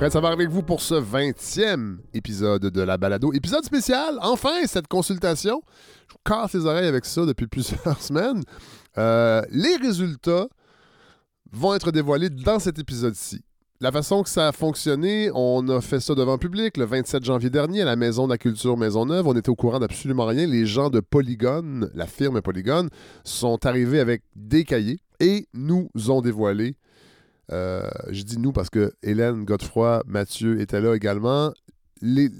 Fred Savard avec vous pour ce 20e épisode de la balado. Épisode spécial, enfin, cette consultation. Je vous casse les oreilles avec ça depuis plusieurs semaines. Euh, les résultats vont être dévoilés dans cet épisode-ci. La façon que ça a fonctionné, on a fait ça devant public le 27 janvier dernier à la Maison de la Culture Maisonneuve. On était au courant d'absolument rien. Les gens de Polygone, la firme Polygone, sont arrivés avec des cahiers et nous ont dévoilé. Euh, je dis nous parce que Hélène, Godefroy, Mathieu étaient là également. Les,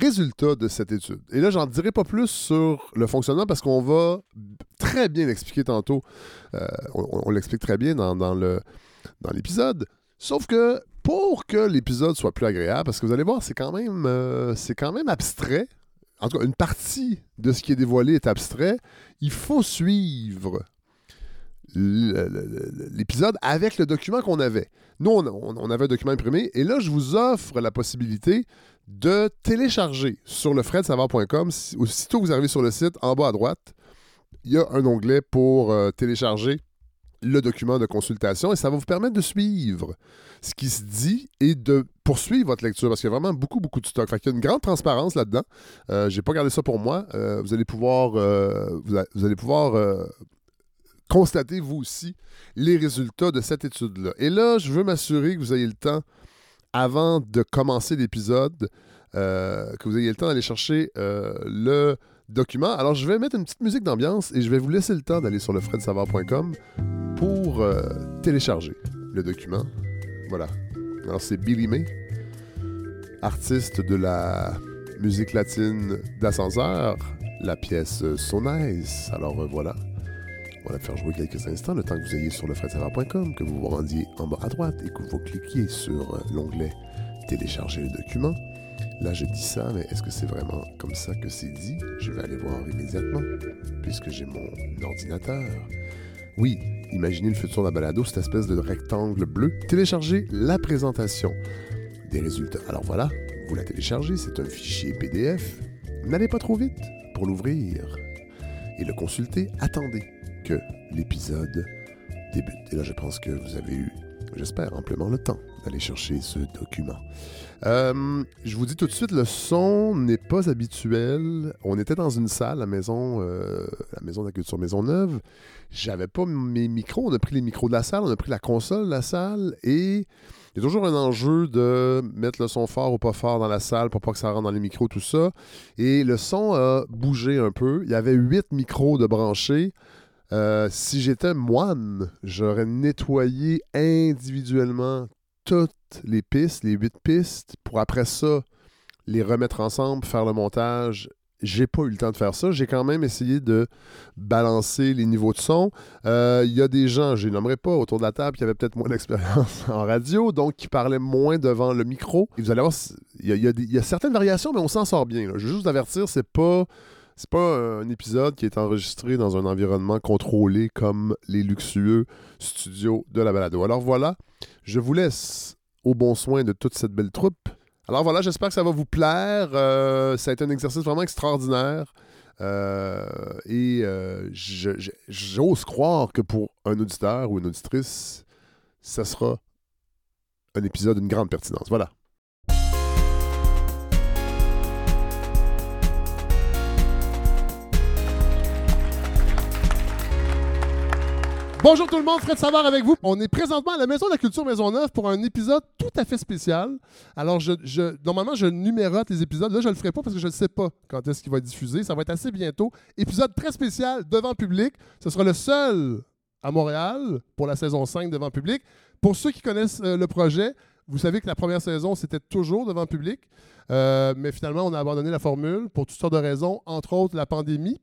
résultats de cette étude. Et là, j'en dirai pas plus sur le fonctionnement parce qu'on va très bien l'expliquer tantôt. Euh, on l'explique très bien dans, l'épisode. Sauf que pour que l'épisode soit plus agréable, parce que vous allez voir, c'est quand même, euh, c'est quand même abstrait. En tout cas, une partie de ce qui est dévoilé est abstrait. Il faut suivre l'épisode avec le document qu'on avait. Nous, on, avait un document imprimé et là, je vous offre la possibilité de télécharger sur le fredsavard.com. Si- Aussitôt que vous arrivez sur le site, en bas à droite, il y a un onglet pour euh, télécharger le document de consultation et ça va vous permettre de suivre ce qui se dit et de poursuivre votre lecture parce qu'il y a vraiment beaucoup, beaucoup de stock. Qu'il y a une grande transparence là-dedans. Euh, J'ai pas gardé ça pour moi. Euh, vous allez pouvoir, euh, vous allez pouvoir constater vous aussi les résultats de cette étude-là. Et là, je veux m'assurer que vous ayez le temps, avant de commencer l'épisode, euh, que vous ayez le temps d'aller chercher euh, le document. Alors, je vais mettre une petite musique d'ambiance et je vais vous laisser le temps d'aller sur le fredsavard.com pour euh, télécharger le document. Voilà. Alors, c'est Billy May, artiste de la musique latine d'ascenseur, la pièce So Nice. Alors, voilà. On va faire jouer quelques instants, le temps que vous ayez sur le fredsavard.com, que vous vous rendiez en bas à droite et que vous cliquiez sur l'onglet Télécharger le document. Là, je dis ça, mais est-ce que c'est vraiment comme ça que c'est dit? Je vais aller voir immédiatement, puisque j'ai mon ordinateur. Oui, imaginez le futur de la balado, cette espèce de rectangle bleu. Téléchargez la présentation des résultats. Alors voilà, vous la téléchargez, c'est un fichier PDF. N'allez pas trop vite pour l'ouvrir et le consulter. Attendez l'épisode débute. Et là, je pense que vous avez eu, j'espère, amplement le temps d'aller chercher ce document. Euh, je vous dis tout de suite, le son n'est pas habituel. On était dans une salle, la maison, euh, la maison de la culture. J'avais pas mes micros. On a pris les micros de la salle, on a pris la console de la salle et il y a toujours un enjeu de mettre le son fort ou pas fort dans la salle pour pas que ça rentre dans les micros, tout ça. Et le son a bougé un peu. Il y avait huit micros de branchés. Euh, si j'étais moine, j'aurais nettoyé individuellement toutes les pistes, les huit pistes, pour après ça les remettre ensemble, faire le montage. J'ai pas eu le temps de faire ça. J'ai quand même essayé de balancer les niveaux de son. Euh, Il y a des gens, je les nommerai pas, autour de la table qui avaient peut-être moins d'expérience en radio, donc qui parlaient moins devant le micro. Vous allez voir, il y a, certaines variations, mais on s'en sort bien. Je veux juste vous avertir, c'est pas c'est pas un épisode qui est enregistré dans un environnement contrôlé comme les luxueux studios de la balado. Alors voilà, je vous laisse au bon soin de toute cette belle troupe. Alors voilà, j'espère que ça va vous plaire. Euh, ça a été un exercice vraiment extraordinaire. Euh, et euh, j'ose croire que pour un auditeur ou une auditrice, ça sera un épisode d'une grande pertinence. Voilà. Bonjour tout le monde, Fred Savard avec vous. On est présentement à la Maison de la Culture Maisonneuve pour un épisode tout à fait spécial. Alors, je, normalement, je numérote les épisodes. Là, je ne le ferai pas parce que je ne sais pas quand est-ce qu'il va être diffusé. Ça va être assez bientôt. Épisode très spécial devant public. Ce sera le seul à Montréal pour la saison 5 devant public. Pour ceux qui connaissent euh, le projet, vous savez que la première saison, c'était toujours devant public. Euh, mais finalement, on a abandonné la formule pour toutes sortes de raisons, entre autres la pandémie.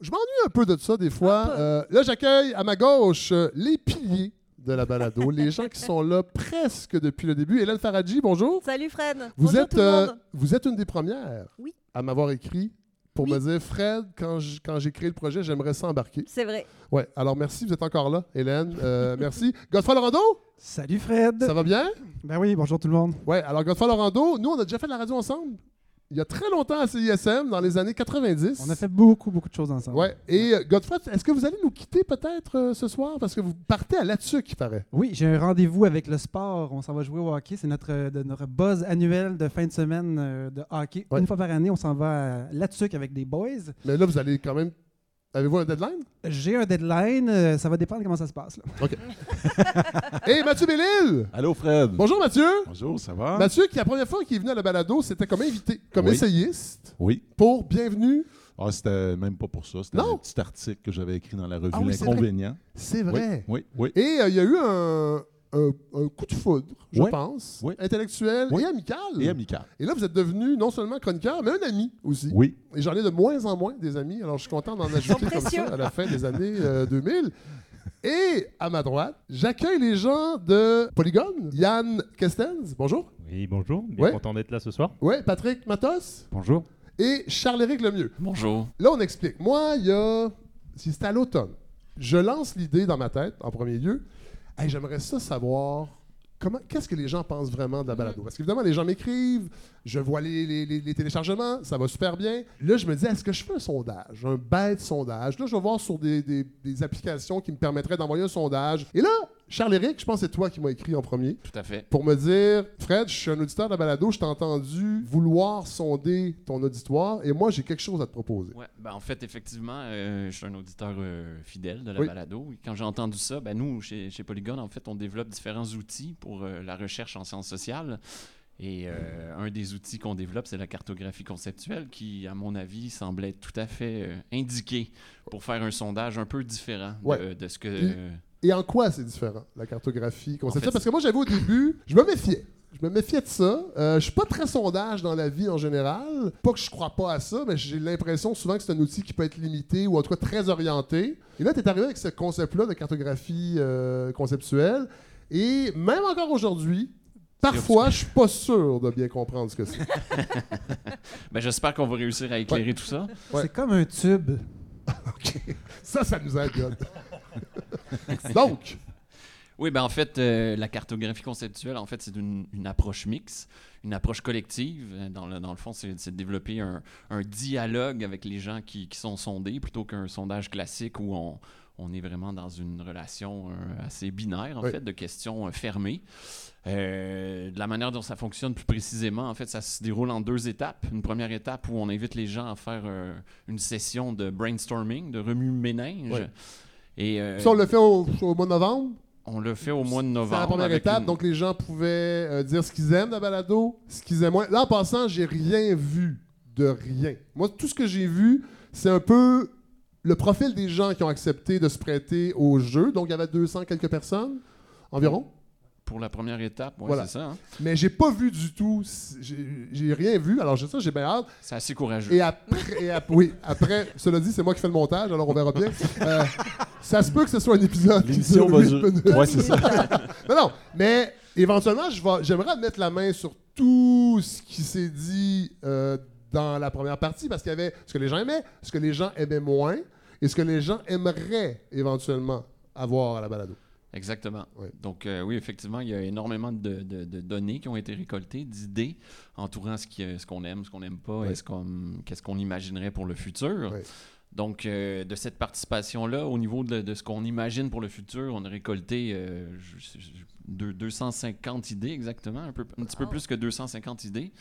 Je m'ennuie un peu de ça des fois. Euh, là, j'accueille à ma gauche euh, les piliers de la balado, les gens qui sont là presque depuis le début. Hélène Faradji, bonjour. Salut Fred. Vous Bonjour êtes, tout le euh, monde. vous êtes une des premières Oui. à m'avoir écrit pour Oui. me dire Fred, quand j'ai créé le projet, j'aimerais s'embarquer. C'est vrai. Ouais, alors merci, vous êtes encore là, Hélène. Euh, merci. Godefroy Laurando, Salut Fred! ça va bien? Ben oui, bonjour tout le monde. Ouais, alors Godefroy Laurando, nous, on a déjà fait de la radio ensemble. Il y a très longtemps à CISM, dans les années 90. On a fait beaucoup, beaucoup de choses ensemble. Ouais. Et euh, Godfrey, est-ce que vous allez nous quitter peut-être euh, ce soir? Parce que vous partez à là-dessus, qui paraît. Oui, j'ai un rendez-vous avec le sport. On s'en va jouer au hockey. C'est notre, euh, de- notre buzz annuel de fin de semaine euh, de hockey. Ouais. Une fois par année, on s'en va à là-dessus avec des boys. Mais là, vous allez quand même. Avez-vous un deadline? J'ai un deadline. euh, ça va dépendre comment ça se passe. là. Et Mathieu Bellil! Allô, Fred. Bonjour Mathieu! Bonjour, ça va? Mathieu, qui la première fois qu'il est venu à la balado, c'était comme invité, comme Oui. essayiste, Oui. pour Bienvenue. Ah, c'était même pas pour ça. C'était Non. un petit article que j'avais écrit dans la revue Ah oui, c'est. L'Inconvénient. Vrai. Oui, oui. Et euh, il y a eu un, un- un coup de foudre, je Oui. pense, Oui. intellectuel Oui. et amical. Et amical. Et là, vous êtes devenu non seulement chroniqueur, mais un ami aussi. Oui. Et j'en ai de moins en moins des amis. Alors, je suis content d'en ajouter comme ça à la fin des années euh, 2000. Et à ma droite, j'accueille les gens de Polygone. Yann Kestens, bonjour. Oui, bonjour. Bien Ouais. content d'être là ce soir. Ouais, Patrick Matos Bonjour. et Charles-Éric Lemieux. Bonjour. Là, on explique. Moi, il y a. si C'était à l'automne. Je lance l'idée dans ma tête, en premier lieu. Hey, J'aimerais ça savoir. Comment, qu'est-ce que les gens pensent vraiment de la balado? Parce qu'évidemment, les gens m'écrivent, je vois les, les- les- les téléchargements, ça va super bien. Là, je me dis, est-ce que je fais un sondage, un bête sondage? Là, je vais voir sur des, des- des applications qui me permettraient d'envoyer un sondage. Et là, Charles-Éric, je pense que c'est toi qui m'as écrit en premier Tout à fait. pour me dire Fred, je suis un auditeur de la balado, je t'ai entendu vouloir sonder ton auditoire et moi, j'ai quelque chose à te proposer. Ouais, ben en fait, effectivement, euh, je suis un auditeur euh, fidèle de la Oui. balado. Et quand j'ai entendu ça, ben nous, chez, chez Polygon, en fait, on développe différents outils pour euh, la recherche en sciences sociales. Et euh, un des outils qu'on développe, c'est la cartographie conceptuelle, qui, à mon avis, semble être tout à fait euh, indiqué pour faire un sondage un peu différent de, Ouais. de ce que. Puis- Et en quoi c'est différent, la cartographie? Conceptuelle? En fait, Parce que moi, j'avais au début, je me méfiais. Je me méfiais de ça. Euh, je suis pas très sondage dans la vie en général. Pas que je crois pas à ça, mais j'ai l'impression souvent que c'est un outil qui peut être limité ou en tout cas très orienté. Et là, tu es arrivé avec ce concept-là de cartographie euh, conceptuelle. Et même encore aujourd'hui, parfois, je suis pas sûr de bien comprendre ce que c'est. ben, J'espère qu'on va réussir à éclairer tout ça. Ouais. C'est comme un tube. Ça, ça nous aide. Donc, Oui, ben en fait, euh, la cartographie conceptuelle, en fait, c'est une, une approche mixte, une approche collective. Euh, Dans le, dans le fond, c'est de développer un, un dialogue avec les gens qui, qui sont sondés plutôt qu'un sondage classique où on, on est vraiment dans une relation euh, assez binaire, en Oui. fait, de questions euh, fermées. Euh, de la manière dont ça fonctionne plus précisément, en fait, ça se déroule en deux étapes. Une première étape où on invite les gens à faire une session de brainstorming, de remue-ménage. Oui. Et euh, ça, on le fait au, au mois de novembre. on le fait au mois de C'est novembre. la première étape. une- Donc, les gens pouvaient euh, dire ce qu'ils aiment de la balado, ce qu'ils aiment moins. Là, en passant, j'ai rien vu de rien. Moi, tout ce que j'ai vu, c'est un peu le profil des gens qui ont accepté de se prêter au jeu. Donc, il y avait 200 quelques personnes environ. Pour la première étape, ouais, Voilà. c'est ça. hein. Mais j'ai pas vu du tout. J'ai rien vu. Alors, j'ai ça, j'ai bien hâte. C'est assez courageux. Et après, et ap- oui, après, cela dit, c'est moi qui fais le montage, alors on verra bien. Euh, ça se peut que ce soit un épisode L'émission dure va huit durer. minutes. Ouais, c'est ça. Non, non, mais éventuellement, je vais- j'aimerais mettre la main sur tout ce qui s'est dit euh, dans la première partie, parce qu'il y avait ce que les gens aimaient, ce que les gens aimaient moins, et ce que les gens aimeraient éventuellement avoir à la balado. Exactement. Ouais. Donc, euh, oui, effectivement, il y a énormément de, de- de données qui ont été récoltées, d'idées entourant ce euh, ce qu'on aime, ce qu'on n'aime pas, Ouais. et ce qu'on- qu'est-ce qu'on imaginerait pour le futur. Ouais. Donc, euh, de cette participation-là, au niveau de, de ce qu'on imagine pour le futur, on a récolté euh, je- je- deux- 250 idées exactement, un, peu, un petit peu plus que 250 idées.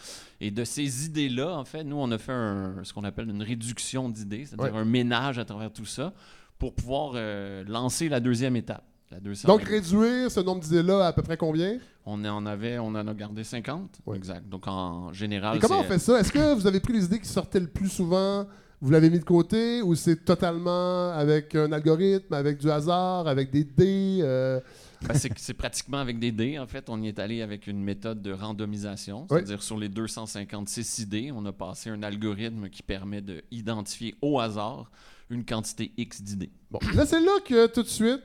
Et de ces idées-là, en fait, nous, on a fait un- ce qu'on appelle une réduction d'idées, c'est-à-dire Ouais. un ménage à travers tout ça pour pouvoir euh, lancer la deuxième étape. La Donc, réduire ce nombre d'idées-là à, à peu près combien? on en avait, on en a gardé 50. Ouais. Exact. Donc en général, Et comment on fait ça? Est-ce que vous avez pris les idées qui sortaient le plus souvent, vous l'avez mis de côté, ou c'est totalement avec un algorithme, avec du hasard, avec des dés? euh, Ben, c'est pratiquement avec des dés. En fait, on y est allé avec une méthode de randomisation, Oui. c'est-à-dire sur les 256 idées, on a passé un algorithme qui permet d'identifier au hasard une quantité X d'idées. Bon, là, c'est là que tout de suite,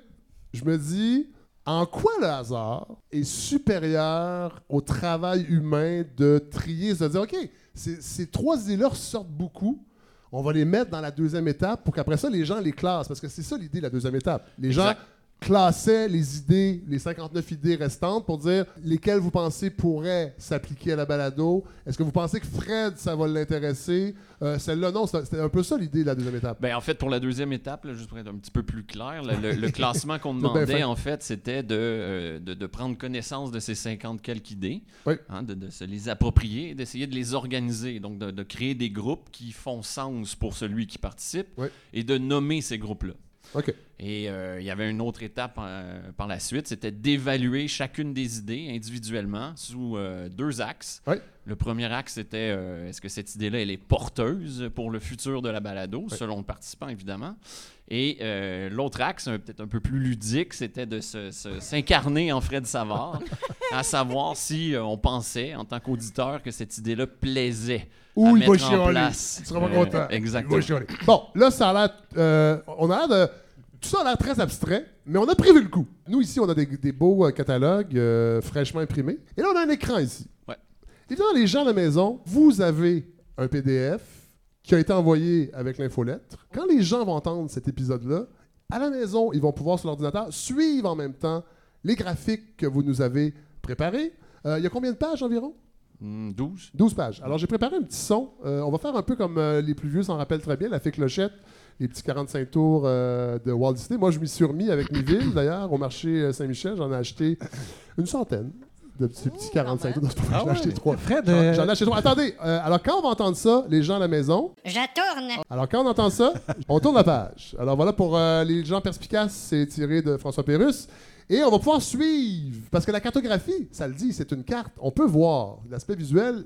je me dis, en quoi le hasard est supérieur au travail humain de trier, de dire, OK, ces, trois idées-là ressortent beaucoup. On va les mettre dans la deuxième étape pour qu'après ça, les gens les classent. Parce que c'est ça l'idée de la deuxième étape. Les gens. Classait les idées, les 59 idées restantes pour dire lesquelles vous pensez pourraient s'appliquer à la balado. Est-ce que vous pensez que Fred, ça va l'intéresser? Euh, Celle-là, non, c'était un peu ça l'idée de la deuxième étape. Ben, en fait, pour la deuxième étape, là, juste pour être un petit peu plus clair, le, le- le classement qu'on fait. demandait, en fait, c'était de, euh, de, de prendre connaissance de ces 50 quelques idées, Oui. hein, de, de se les approprier, d'essayer de les organiser, donc de, de créer des groupes qui font sens pour celui qui participe Oui. et de nommer ces groupes-là. Et euh, il y avait une autre étape euh, par la suite, c'était d'évaluer chacune des idées individuellement sous euh, deux axes. Le premier axe, c'était est-ce que cette idée-là, elle est porteuse pour le futur de la balado, selon le participant, évidemment. Et euh, l'autre axe, peut-être un peu plus ludique, c'était de s'incarner en Fred Savard, à savoir si euh, on pensait, en tant qu'auditeur, que cette idée-là plaisait. Ou à il va en chialer. place. Tu seras pas Euh, content. exactement. Il va chialer. Bon, là, ça a l'air. on a l'air de. Tout ça a l'air très abstrait, mais on a prévu le coup. Nous, ici, on a des, des beaux euh, catalogues euh, fraîchement imprimés. Et là, on a un écran ici. Ouais. Évidemment, les gens à la maison, vous avez un PDF qui a été envoyé avec l'infolettre. Quand les gens vont entendre cet épisode-là, à la maison, ils vont pouvoir sur l'ordinateur suivre en même temps les graphiques que vous nous avez préparés. Euh, Il y a combien de pages environ? Hmm, 12. 12 pages. Alors, j'ai préparé un petit son. On va faire un peu comme les plus vieux s'en rappellent très bien, la fée clochette, les petits 45 tours euh, de Walt Disney. Moi, je m'y suis remis avec mes villes, d'ailleurs, au marché euh, Saint-Michel. J'en ai acheté une centaine de petits, petits 45 tours. Ah J'en ai acheté ouais. trois. Fred, J'en euh, j'en ai acheté trois. Attendez, euh, alors quand on va entendre ça, les gens à la maison, Je tourne. alors quand on entend ça, on tourne la page. Alors voilà, pour euh, les gens perspicaces, c'est tiré de François Pérusse. Et on va pouvoir suivre, parce que la cartographie, ça le dit, c'est une carte. On peut voir. L'aspect visuel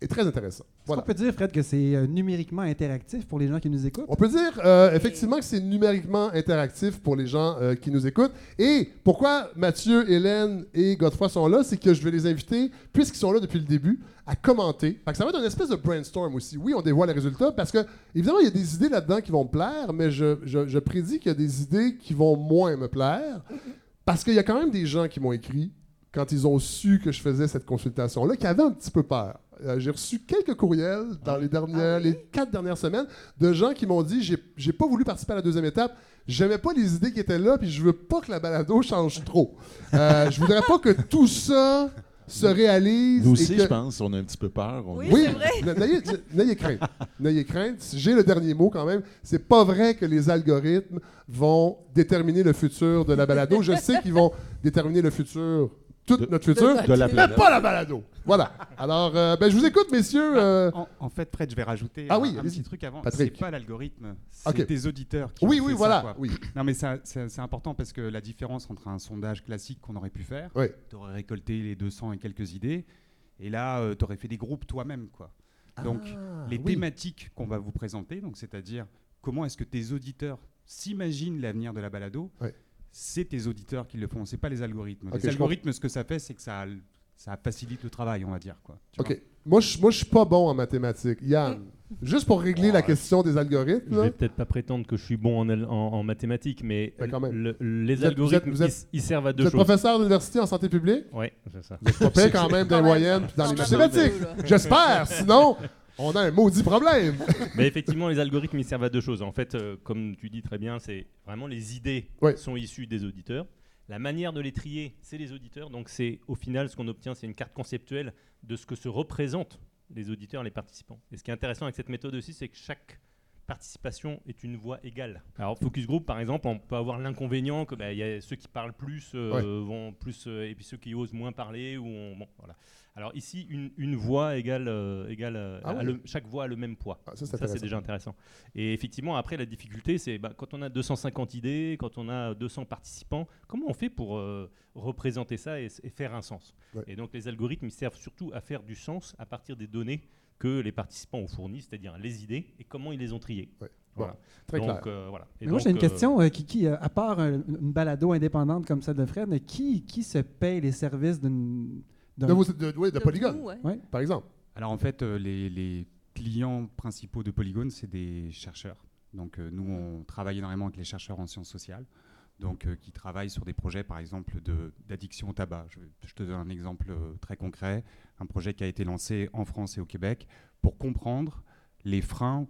est très intéressant. Voilà. qu'on peut dire, Fred, que c'est euh, numériquement interactif pour les gens qui nous écoutent? On peut dire euh, effectivement que c'est numériquement interactif pour les gens euh, qui nous écoutent. Et pourquoi Mathieu, Hélène et Godefroy sont là, c'est que je vais les inviter, puisqu'ils sont là depuis le début, à commenter. Fait que ça va être une espèce de brainstorm aussi. Oui, on dévoile les résultats parce que, évidemment, il y a des idées là-dedans qui vont me plaire, mais je, je- je prédis qu'il y a des idées qui vont moins me plaire. Parce qu'il y a quand même des gens qui m'ont écrit quand ils ont su que je faisais cette consultation-là, qui avaient un petit peu peur. Euh, j'ai reçu quelques courriels dans les dernières, les quatre dernières semaines de gens qui m'ont dit j'ai, pas voulu participer à la deuxième étape, j'aimais pas les idées qui étaient là, puis je veux pas que la balado change trop. Euh, je voudrais pas que tout ça se réalise. Nous aussi, que- je pense, on a un petit peu peur. on- Oui, oui, n'ayez crainte. N'ayez crainte. J'ai le dernier mot quand même. C'est pas vrai que les algorithmes vont déterminer le futur de la balado. Je sais qu'ils vont déterminer le futur, tout De- notre futur, de la mais pas la balado. Voilà. Alors, euh, ben, je vous écoute, messieurs. euh, En, en fait, Fred, je vais rajouter Ah un, oui, un petit truc avant. C'est pas l'algorithme, c'est Ok. tes auditeurs qui oui, ont oui, fait voilà. ça, oui. Non, mais ça- c'est important parce que la différence entre un sondage classique qu'on aurait pu faire, Oui. tu aurais récolté les 200 et quelques idées, et là, tu aurais fait des groupes toi-même. quoi. Donc, Ah, les oui. thématiques qu'on va vous présenter, donc c'est-à-dire comment est-ce que tes auditeurs s'imaginent l'avenir de la balado. C'est tes auditeurs qui le font, c'est pas les algorithmes. Les algorithmes, ce que ça fait, c'est que ça, ça facilite le travail, on va dire. Quoi. Tu vois OK. Moi, je moi, je suis pas bon en mathématiques. Yann, juste pour régler la question des algorithmes, Je là, vais peut-être pas prétendre que je suis bon en, en- en mathématiques, mais Ben, quand même. le- les Vous vous êtes- algorithmes, vous êtes- ils, ils servent à vous deux êtes choses. professeur d'université en santé publique? Oui, c'est ça. Vous êtes pas quand même dans les moyennes puis dans les mathématiques. J'espère. Sinon, on a un maudit problème. Mais effectivement, les algorithmes, ils servent à deux choses. En fait, euh, comme tu dis très bien, c'est vraiment les idées Ouais. sont issues des auditeurs. La manière de les trier, c'est les auditeurs. Donc, c'est au final, ce qu'on obtient, c'est une carte conceptuelle de ce que se représentent les auditeurs, les participants. Et ce qui est intéressant avec cette méthode aussi, c'est que chaque participation est une voix égale. Alors, focus group, par exemple, on peut avoir l'inconvénient que bah, il y a ceux qui parlent plus euh, vont plus, euh, et puis ceux qui osent moins parler. Ou on- bon, voilà. Alors ici, une, une voix égale, euh, égale Ah a oui. le- chaque voix a le même poids. Ah, ça, c'est Ça, c'est intéressant. déjà intéressant. Et effectivement, après, la difficulté, c'est bah, quand on a 250 idées, quand on a 200 participants, comment on fait pour euh, représenter ça et, faire un sens? Ouais. Et donc, les algorithmes, ils servent surtout à faire du sens à partir des données que les participants ont fournies, c'est-à-dire les idées et comment ils les ont triées. Ouais. Voilà. Très donc, clair. euh, voilà. Et Mais moi, j'ai une euh, question. euh, qui, qui, à part euh, une balado indépendante comme celle de Fred, mais qui, qui se paye les services d'une. d'un- De, vos- de, oui, de De Polygone, vous, ouais. par exemple. Alors en fait, euh, les, les clients principaux de Polygone, c'est des chercheurs. Donc euh, nous, on travaille énormément avec les chercheurs en sciences sociales, donc euh, qui travaillent sur des projets, par exemple, d'addiction au tabac. Je, je te donne un exemple euh, très concret, un projet qui a été lancé en France et au Québec pour comprendre les freins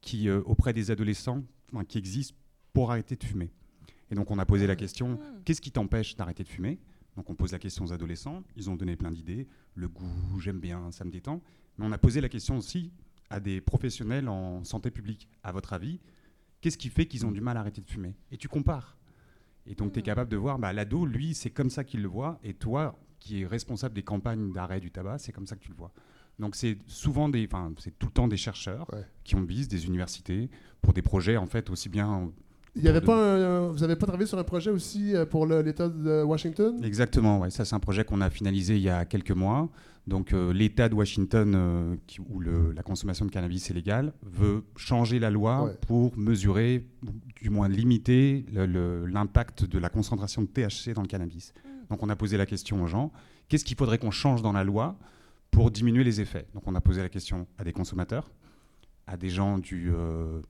qui, euh, auprès des adolescents, enfin, qui existent pour arrêter de fumer. Et donc on a posé la question, Hmm. qu'est-ce qui t'empêche d'arrêter de fumer? Donc on pose la question aux adolescents, ils ont donné plein d'idées, le goût, j'aime bien, ça me détend. Mais on a posé la question aussi à des professionnels en santé publique. À votre avis, qu'est-ce qui fait qu'ils ont du mal à arrêter de fumer? Et tu compares. Et donc tu es Hmm. capable de voir, bah, l'ado, lui, c'est comme ça qu'il le voit, et toi, qui es responsable des campagnes d'arrêt du tabac, c'est comme ça que tu le vois. Donc c'est souvent des, enfin c'est tout le temps des chercheurs Ouais. qui ont bise, des universités, pour des projets en fait aussi bien Il y avait pas un- vous n'avez pas travaillé sur un projet aussi euh, pour l'État de Washington? Exactement, ouais. ça c'est un projet qu'on a finalisé il y a quelques mois. Donc euh, l'État de Washington, euh, qui- où le- la consommation de cannabis est légale, veut changer la loi Ouais. pour mesurer, du moins limiter l'impact de la concentration de THC dans le cannabis. Donc on a posé la question aux gens, qu'est-ce qu'il faudrait qu'on change dans la loi pour diminuer les effets? Donc on a posé la question à des consommateurs, à des gens du... euh,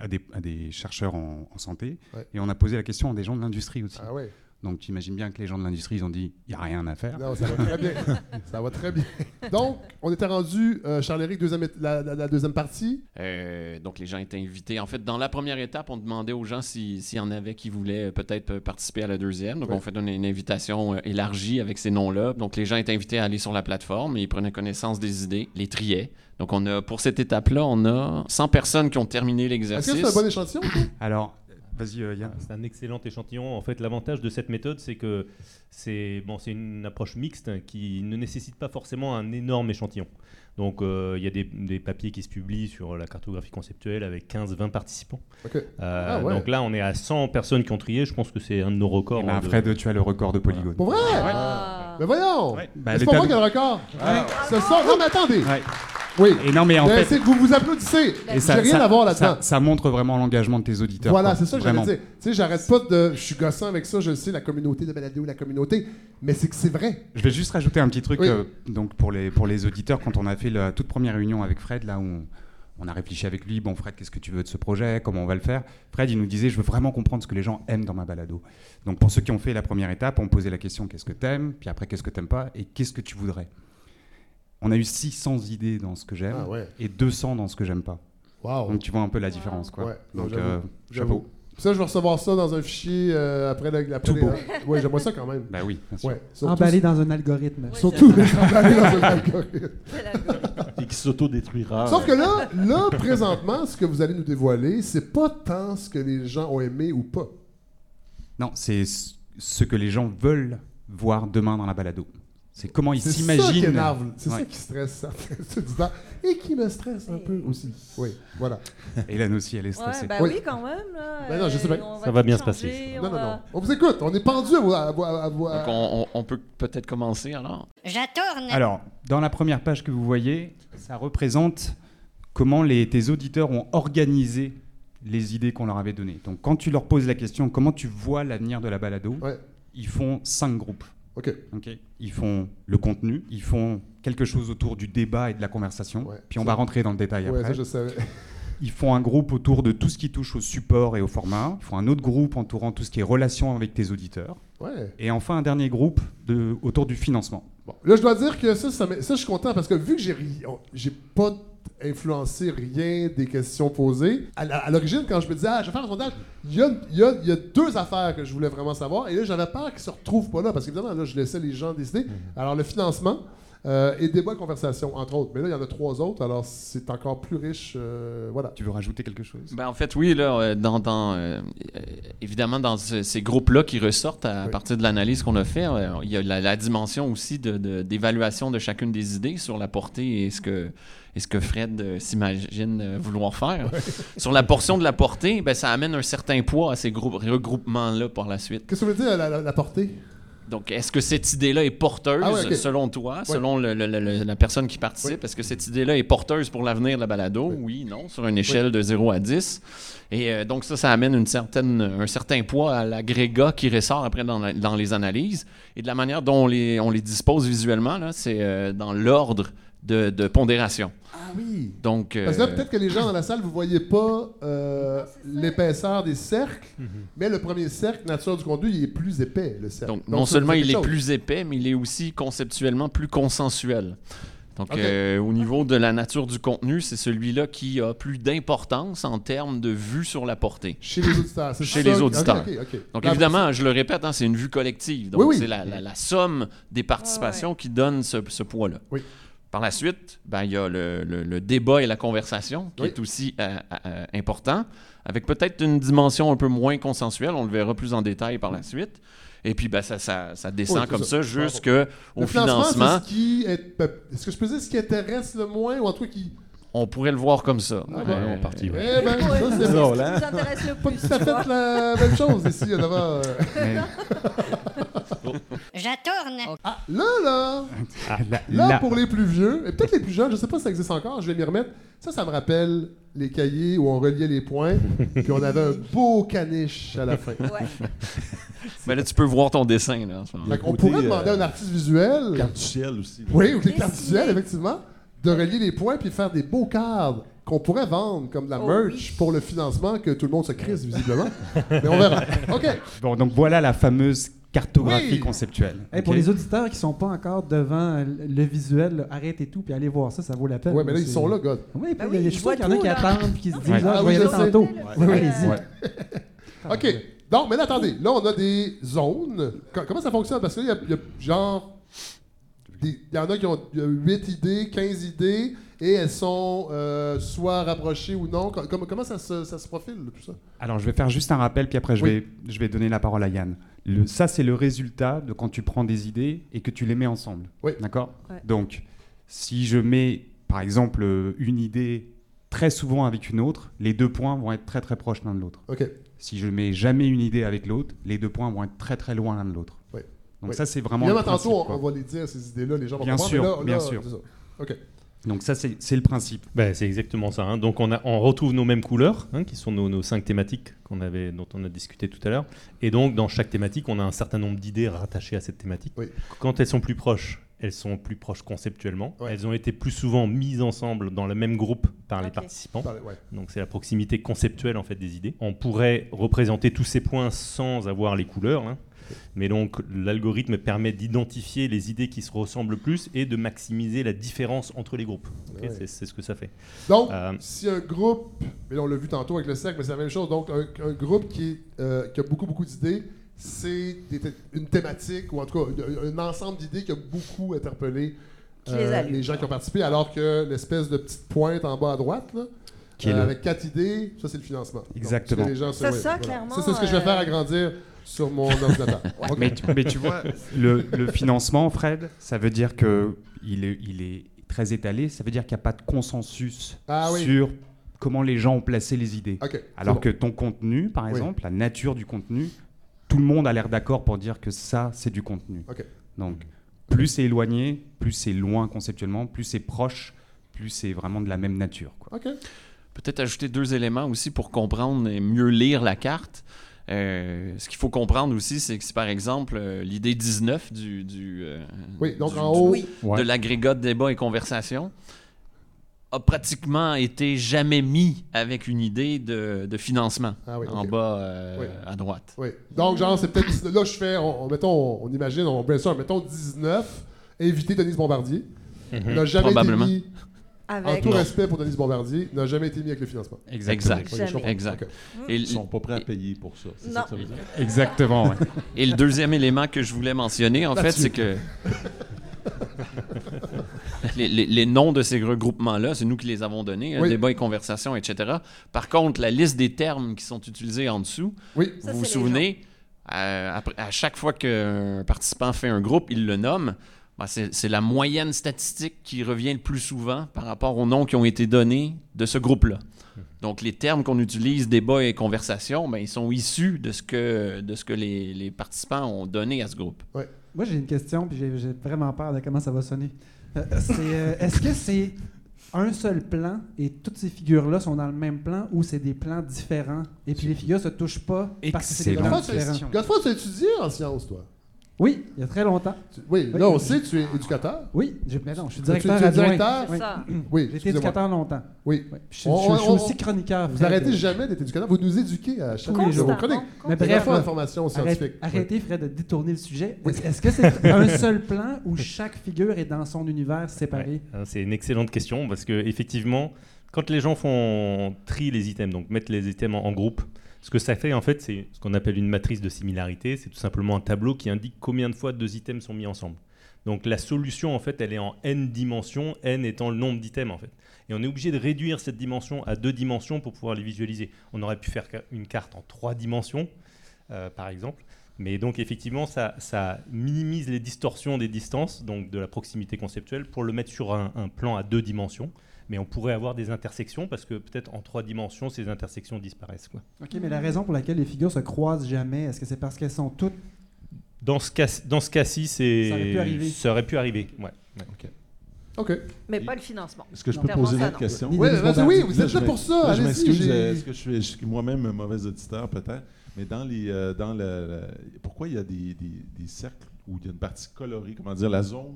à, des, à des chercheurs en, en santé, Ouais. et on a posé la question à des gens de l'industrie aussi. Ah ouais. Donc tu imagines bien que les gens de l'industrie, ils ont dit, il n'y a rien à faire. Non, ça va très bien. ça va très bien. Donc, on était rendu, euh, Charles-Éric, la, la- la deuxième partie. Euh, donc les gens étaient invités. En fait, dans la première étape, on demandait aux gens si- s'il y en avait qui voulaient euh, peut-être euh, participer à la deuxième. Donc Ouais. on fait une, une invitation euh, élargie avec ces noms-là. Donc les gens étaient invités à aller sur la plateforme et ils prenaient connaissance des idées, les triaient. Donc on a pour cette étape-là, on a 100 personnes qui ont terminé Est-ce l'exercice. que c'est un bon échantillon? Alors, vas-y, euh, Yann. C'est un excellent échantillon. En fait, l'avantage de cette méthode, c'est que c'est bon, c'est une approche mixte qui ne nécessite pas forcément un énorme échantillon. Donc, euh, il y a des, des papiers qui se publient sur la cartographie conceptuelle avec 15-20 participants. Euh, Ah ouais. Donc là, on est à 100 personnes qui ont trié. Je pense que c'est un de nos records. Eh ben, hein, de- Fred, tu as le record de polygone. Pour vrai? Ah. Mais voyons! Ouais. Bah, c'est pas moi qui ai le record. Ce soir, non, mais attendez. Oui. Et non, mais en Mais fait, c'est que vous vous applaudissez. et J'ai rien à voir là-dedans. ça, ça montre vraiment l'engagement de tes auditeurs. Voilà, c'est ça que j'allais dire. Tu sais, j'arrête pas de. Je suis gossant avec ça, je le sais, la communauté de balado, la communauté. Mais c'est que c'est vrai. Je vais juste rajouter un petit truc Oui. euh, donc pour les, pour les auditeurs. Quand on a fait la toute première réunion avec Fred, là où on, on a réfléchi avec lui, bon Fred, qu'est-ce que tu veux de ce projet? Comment on va le faire? Fred, il nous disait, je veux vraiment comprendre ce que les gens aiment dans ma balado. Donc pour ceux qui ont fait la première étape, on posait la question, qu'est-ce que t'aimes? Puis après, qu'est-ce que t'aimes pas? Et qu'est-ce que tu voudrais? On a eu 600 idées dans ce que j'aime Ah ouais. et 200 dans ce que j'aime pas. Wow. Donc tu vois un peu la différence, quoi. Ouais, Donc j'avoue, euh, chapeau. Ça, je vais recevoir ça dans un fichier euh, après la. après Tout les- beau. Ouais, j'aimerais ça quand même. Bah oui. Ouais. Emballé dans un algorithme. Ouais, surtout emballé dans un algorithme. Et qui s'auto-détruira. Sauf que là, là, présentement, ce que vous allez nous dévoiler, c'est pas tant ce que les gens ont aimé ou pas. Non, c'est ce- ce que les gens veulent voir demain dans la balado. C'est comment ils C'est ça qui s'imaginent. énerve. C'est ça qui stresse auditeurs et qui me stresse un peu aussi. Oui, voilà. Hélène aussi, elle est stressée. Ouais, bah Oui. oui. quand même. Là, Ben non, je sais bien. on Ça va bien se passer. on Non, non, va- non. On vous écoute. On est pendu à. À Donc on, on- on peut peut-être commencer alors. J'attourne. Alors, dans la première page que vous voyez, ça représente comment les, tes auditeurs ont organisé les idées qu'on leur avait données. Donc, quand tu leur poses la question, comment tu vois l'avenir de la balado, Ouais. ils font cinq groupes. OK. ok ils font le contenu, ils font quelque chose autour du débat et de la conversation, Ouais. puis on va rentrer dans le détail Ouais, après. ça, je savais. Ils font un groupe autour de tout ce qui touche au support et au format. Ils font un autre groupe entourant tout ce qui est relation avec tes auditeurs. Ouais. Et enfin, un dernier groupe de, autour du financement. Bon, là, je dois dire que ça, ça, je suis content parce que vu que j'ai pas influencé rien des questions posées, à, l'origine, quand je me disais, ah, je vais faire un sondage, il y a, il y a- il y a deux affaires que je voulais vraiment savoir. Et là, j'avais peur qu'ils se retrouvent pas là parce qu'évidemment, là, je laissais les gens décider. Alors, le financement. Euh, et débat et conversation, entre autres. Mais là, il y en a trois autres, alors c'est encore plus riche. euh, voilà. Tu veux rajouter quelque chose? Ben, en fait, oui, là, euh, dans, dans, euh, évidemment, dans ce- ces groupes-là qui ressortent à Oui. partir de l'analyse qu'on a fait, il y a la, la dimension aussi de- de- d'évaluation de, chacune des idées sur la portée et ce que, et ce que Fred euh, s'imagine euh, vouloir faire. Sur la portion de la portée, ben, ça amène un certain poids à ces regroupements-là par la suite. Qu'est-ce que ça veut dire, la, la- la portée? Donc, est-ce que cette idée-là est porteuse, Ah ouais, selon toi, selon le- le- le- la personne qui participe? Est-ce que cette idée-là est porteuse pour l'avenir de la balado? Oui, non, sur une échelle de 0 à 10. Et euh, donc, ça, ça amène une certaine, un certain poids à l'agrégat qui ressort après dans, la- dans les analyses. Et de la manière dont on les, on les dispose visuellement, là, c'est euh, dans l'ordre de, de pondération. Ah oui. Donc, euh, Parce que là, peut-être que les gens dans la salle, vous voyez pas euh, l'épaisseur des cercles, mais le premier cercle, nature du conduit, il est plus épais, le cercle. Donc, non ça, seulement il est plus épais, mais il est aussi conceptuellement plus consensuel. Donc, euh, au niveau de la nature du contenu, c'est celui-là qui a plus d'importance en termes de vue sur la portée. Chez les auditeurs. c'est Chez les auditeurs. ok, ok. Donc, Là, évidemment, je le répète, hein, c'est une vue collective. Donc, Oui, oui. c'est la, la- la somme des participations qui donne ce, ce poids-là. Oui. Par la suite, ben, il y a le, le- le débat et la conversation qui Oui. est aussi euh, euh, important, avec peut-être une dimension un peu moins consensuelle. On le verra plus en détail par la suite. Et puis, ben, ça, ça, ça descend Oui, comme ça. ça, jusqu'au financement, qui est. ben, Est-ce que je peux dire ce qui intéresse le moins ou en tout cas qui. On pourrait le voir comme ça. Ah, Euh, en partie, Eh ouais. ben, ça, c'est nous intéresse le Pas plus. tout à tu fait la même chose ici, devant. euh. Mais Je tourne. Ah, là, là, là, là, là- pour les plus vieux, et peut-être les plus jeunes, je sais pas si ça existe encore, je vais m'y remettre. Ça, ça me rappelle les cahiers où on reliait les points, puis on avait un beau caniche à la fin. Ouais. ben là, tu peux voir ton dessin. Là, en ce moment. Fait côté, pourrait demander à un euh, artiste visuel, Carte du ciel aussi. là. oui, ou les Dessiner. cartes visuelles, effectivement, de relier les points puis faire des beaux cadres qu'on pourrait vendre comme de la Oh merch oui. pour le financement que tout le monde se crisse visiblement. Mais on verra. OK. Bon, donc voilà la fameuse cartographie Oui. conceptuelle. Hey, Pour les auditeurs qui sont pas encore devant le visuel, là, arrêtez tout puis allez voir ça, ça vaut la peine. Ouais, mais là, ils sont là, God. Oui, Ben il y a- oui, je qu'il y en a qui là. attendent puis qui se disent ah, Ah je oui, vais y aller tantôt. Oui, Oui, oui. allez-y. Ouais. OK. Donc, mais là, attendez. Là, on a des zones. Co- comment ça fonctionne? Parce que là, il y, a- il y a genre. Il y en a qui ont 8 idées, 15 idées, et elles sont euh, soit rapprochées ou non. Co- Comment, comment ça, se, ça se profile, tout ça? Alors, je vais faire juste un rappel, puis après, je, Oui. vais, je vais donner la parole à Yann. Le, ça, c'est le résultat de quand tu prends des idées et que tu les mets ensemble. Oui. D'accord Ouais. Donc, si je mets, par exemple, euh, une idée très souvent avec une autre, les deux points vont être très très proches l'un de l'autre. OK. Si je mets jamais une idée avec l'autre, les deux points vont être très très loin l'un de l'autre. Oui. Donc Oui. ça, c'est vraiment Bien tantôt, on, va les dire, ces idées-là, les gens vont Bien comprendre. sûr, là- bien là, sûr. c'est ça. OK. Donc ça, c'est le principe. Ben, c'est exactement ça. hein. Donc on, a, on retrouve nos mêmes couleurs, hein, qui sont nos, nos cinq thématiques avait, dont on a discuté tout à l'heure. Et donc dans chaque thématique, on a un certain nombre d'idées rattachées à cette thématique. Oui. Quand elles sont plus proches, elles sont plus proches conceptuellement. Ouais. Elles ont été plus souvent mises ensemble dans le même groupe par les participants. Ouais. Donc c'est la proximité conceptuelle en fait des idées. On pourrait représenter tous ces points sans avoir les couleurs. hein. Mais donc l'algorithme permet d'identifier les idées qui se ressemblent le plus et de maximiser la différence entre les groupes. Ouais. c'est- C'est ce que ça fait. Donc, Euh, si un groupe, mais là, on l'a vu tantôt avec le cercle, mais c'est la même chose. Donc, un, un groupe qui, est, euh, qui a beaucoup, beaucoup d'idées, c'est une thématique, ou en tout cas, un, un ensemble d'idées qui a beaucoup interpellé Qui les gens qui ont participé, alors que l'espèce de petite pointe en bas à droite, là, Qui est euh, avec quatre idées, ça, c'est le financement. Exactement. ce que les gens se- Ça, ouais, ça, voilà. clairement, Ça, c'est ce que je vais euh, faire agrandir sur mon ordinateur. OK. Mais, tu, mais tu vois, le, le financement, Fred, ça veut dire que il est, il est très étalé. Ça veut dire qu'il n'y a pas de consensus Ah oui. sur comment les gens ont placé les idées. C'est Alors bon. que ton contenu, par Oui. exemple, la nature du contenu, tout le monde a l'air d'accord pour dire que ça, c'est du contenu. Donc, plus c'est éloigné, plus c'est loin conceptuellement, plus c'est proche, plus c'est vraiment de la même nature. quoi. Peut-être ajouter deux éléments aussi pour comprendre et mieux lire la carte. Euh, ce qu'il faut comprendre aussi, c'est que si par exemple euh, l'idée 19 du, du, euh, Oui, donc du- en haut, Oui. de l'agrégat de débat et conversation a pratiquement été jamais mis avec une idée de, de financement Ah oui, en bas euh, Oui. à droite. Oui. Donc, genre, c'est peut-être. Là, je fais. On, on- mettons, on, imagine, on brainstorm, mettons 19, inviter Denise Bombardier. Mhm. N'a jamais Probablement. été mis, en Avec. tout respect pour Denise Bombardier, n'a jamais été mis avec le financement. Exact. Exact. Et, Ils sont pas prêts à payer pour ça. Non. ça? Exactement. ouais. et le deuxième élément que je voulais mentionner, en fait, c'est que les, les- les noms de ces regroupements-là, c'est nous qui les avons donnés, Oui. débat et conversation, etc. Par contre, la liste des termes qui sont utilisés en dessous, Oui. Ça, vous vous souvenez, euh, à chaque fois qu'un participant fait un groupe, il le nomme. Ben, c'est la moyenne statistique qui revient le plus souvent par rapport aux noms qui ont été donnés de ce groupe-là. Donc, les termes qu'on utilise, débat et conversation, ben, ils sont issus de ce que, de ce que les, les participants ont donné à ce groupe. Moi, j'ai une question, puis j'ai j'ai vraiment peur de comment ça va sonner. Euh, c'est, euh, Est-ce que c'est un seul plan et toutes ces figures-là sont dans le même plan ou c'est des plans différents? Et puis les figures se touchent pas parce que c'est des plans différents? Godefroy, tu étudié en sciences, toi. Oui, il y a très longtemps. Tu- Oui, Oui. là, on sait que tu es éducateur? Oui, j'ai- mais non, je suis Tu- tu- directeur tu es adjoint. directeur? C'est Oui. ça. Oui, J'ai été excusez-moi. éducateur longtemps. Oui. Oui. Je, suis- On- je suis- je suis on- aussi chroniqueur. Vous Fred. arrêtez jamais d'être éducateur. Vous nous éduquez à chaque Tous les jour. jours. Chronique. Constamment, Mais Bref, bref, l'information Arrête- scientifique. arrêtez, Fred, de détourner le sujet. Est-ce est-ce que c'est un seul plan où chaque figure est dans son univers séparé? Ouais, hein, C'est une excellente question parce que effectivement, quand les gens font tri les items, donc mettre les items en, en groupe, ce que ça fait en fait, c'est ce qu'on appelle une matrice de similarité. C'est tout simplement un tableau qui indique combien de fois deux items sont mis ensemble. Donc la solution en fait, elle est en n dimensions, n étant le nombre d'items en fait. Et on est obligé de réduire cette dimension à deux dimensions pour pouvoir les visualiser. On aurait pu faire une carte en trois dimensions, euh, par exemple. Mais donc effectivement, ça, minimise les distorsions des distances, donc de la proximité conceptuelle, pour le mettre sur un plan à deux dimensions. Mais on pourrait avoir des intersections parce que peut-être en trois dimensions, ces intersections disparaissent. Quoi. OK, mais la raison pour laquelle les figures se croisent jamais, est-ce que c'est parce qu'elles sont toutes... Dans ce cas, dans ce cas-ci, c'est Ça aurait pu arriver. ça aurait pu arriver. Ouais. ouais. OK. Mais pas le financement. Est-ce que je Non. peux poser une autre question? Oui, vous êtes là pour ça. là, je m'excuse, est-ce que je suis, moi-même un mauvais auditeur, peut-être? Mais dans les. euh, dans le, le- pourquoi il y a des, des- des cercles où il y a une partie colorée? Comment dire? La zone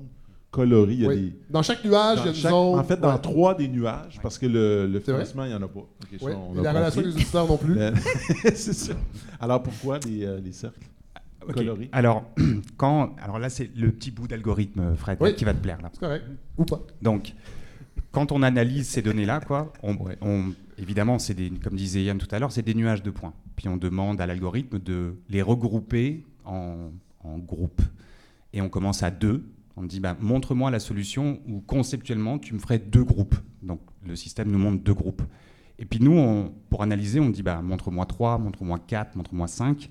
colorée, il y a Oui. des. Dans chaque nuage, il y a une chaque- zone. en fait, dans Ouais. trois des nuages, parce que le, le financement, il n'y en a pas. Ok, ça, Oui. on Et a la relation compris. avec les auditeurs non plus? Mais- c'est ça. Alors pourquoi les, euh, les cercles Ok. colorés? Alors, quand, alors là, c'est le petit bout d'algorithme, Fred, Oui. qui va te plaire là. C'est correct. Ou pas. Donc, quand on analyse ces données-là, quoi, on, Ouais. on- évidemment, c'est des, comme disait Yann tout à l'heure, c'est des nuages de points. Puis on demande à l'algorithme de les regrouper en, en groupes. Et on commence à deux. On dit, bah, montre-moi la solution où conceptuellement tu me ferais deux groupes. Donc le système nous montre deux groupes. Et puis nous, on- pour analyser, on dit, bah, montre-moi trois, montre-moi quatre, montre-moi cinq.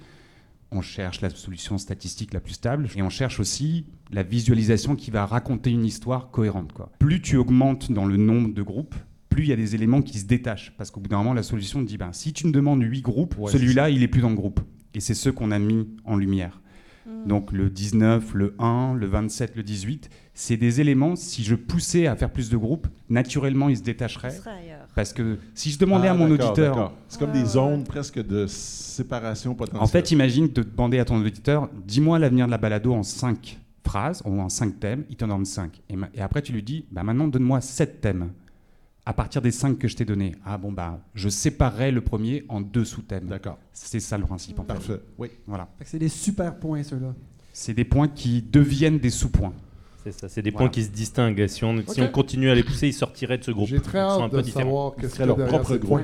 On cherche la solution statistique la plus stable et on cherche aussi la visualisation qui va raconter une histoire cohérente. Quoi. Plus tu augmentes dans le nombre de groupes, plus il y a des éléments qui se détachent. Parce qu'au bout d'un moment, la solution dit ben, si tu me demandes 8 groupes, Ouais, celui-là, il est plus dans le groupe. Et c'est ceux qu'on a mis en lumière. Mm. Donc le 19, le 1, le 27, le 18, c'est des éléments, si je poussais à faire plus de groupes, naturellement, ils se détacheraient. Parce que si je demandais Ah, à mon d'accord, auditeur, d'accord. C'est comme Ouais, des ouais, zones ouais. presque de séparation potentielle. En fait, imagine de demander à ton auditeur, dis-moi l'avenir de la balado en 5 phrases ou en 5 thèmes, il t'en donne 5. Et, ma- et après, tu lui dis, bah maintenant, donne-moi 7 thèmes. À partir des 5 que je t'ai donnés. Ah bon, bah, je séparerai le premier en deux sous-thèmes. D'accord. C'est ça le principe, en fait. Parfait. Oui. Voilà. Fait que c'est des super points, ceux-là. C'est des points qui deviennent des sous-points. C'est ça, c'est des Voilà. points qui se distinguent. Si on, si Ok. on continue à les pousser, ils sortiraient de ce groupe. J'ai très Ils sont un hâte peu de différents. savoir y a leur propre groupe.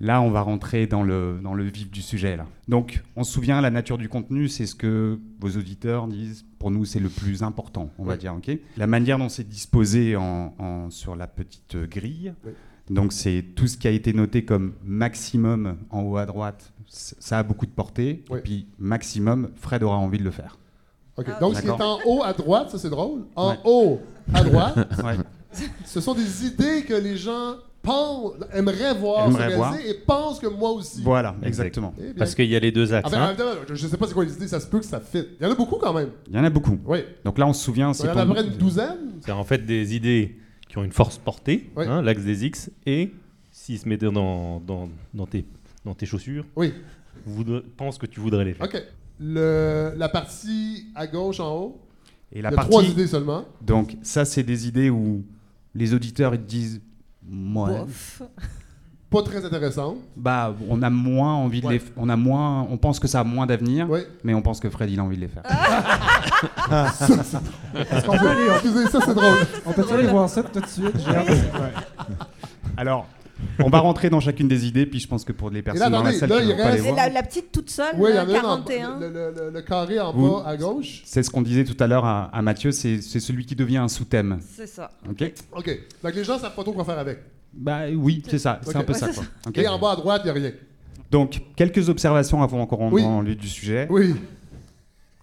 Là, on va rentrer dans le, dans le vif du sujet. Là. Donc, on se souvient, la nature du contenu, c'est ce que vos auditeurs disent. Pour nous, c'est le plus important, on va dire. ok? La manière dont c'est disposé en, en- sur la petite grille. Oui. Donc, c'est tout ce qui a été noté comme maximum en haut à droite. Ça a beaucoup de portée. Oui. Et puis, maximum, Fred aura envie de le faire. Ah, Donc, ce qui est en haut à droite, ça c'est drôle. En Ouais. haut à droite, Ouais. ce sont des idées que les gens pensent, aimeraient voir se réaliser voir. et pensent que moi aussi. voilà, Exact. exactement. Eh bien. Parce qu'il y a les deux axes. Ah, ben, hein. je, je sais pas c'est quoi les idées, ça se peut que ça fit. Il y en a beaucoup quand même. Il y en a beaucoup. Oui. Donc là, on se souvient, Il y c'est en a à peu près une douzaine. C'est en fait des idées qui ont une force portée, Oui. hein, l'axe des X, et s'ils se mettaient dans, dans, dans, tes, dans tes chaussures, Oui. voudrais- pense que tu voudrais les faire. OK. Le, la partie à gauche en haut, Et il la y a trois idées seulement. Donc ça, c'est des idées où les auditeurs ils te disent, ouais, Bof. Pas très intéressantes. bah on a moins envie de Ouais. les, on a moins, on pense que ça a moins d'avenir, Oui. mais on pense que Fred il a envie de les faire. Est-ce qu'on peut aller, on, Excusez, ça c'est drôle. on peut aller voir ça tout de suite? J'ai. Alors, on va rentrer dans chacune des idées, puis je pense que pour les là, personnes dans la salle là, qui il ne vont pas les reste- Et voir, la, la petite toute seule, Oui, il y là, en 41. le, le- le- le carré en bas à gauche. c'est ce qu'on disait tout à l'heure à, à Mathieu, c'est c'est celui qui devient un sous-thème. C'est ça. Ok OK. Donc les gens savent pas trop quoi faire avec. Bah oui, c'est ça, c'est un peu Ouais, ça. Quoi. Et en bas à droite, il n'y a rien. Donc quelques observations avant encore rentrer Oui. dans le du sujet. Oui.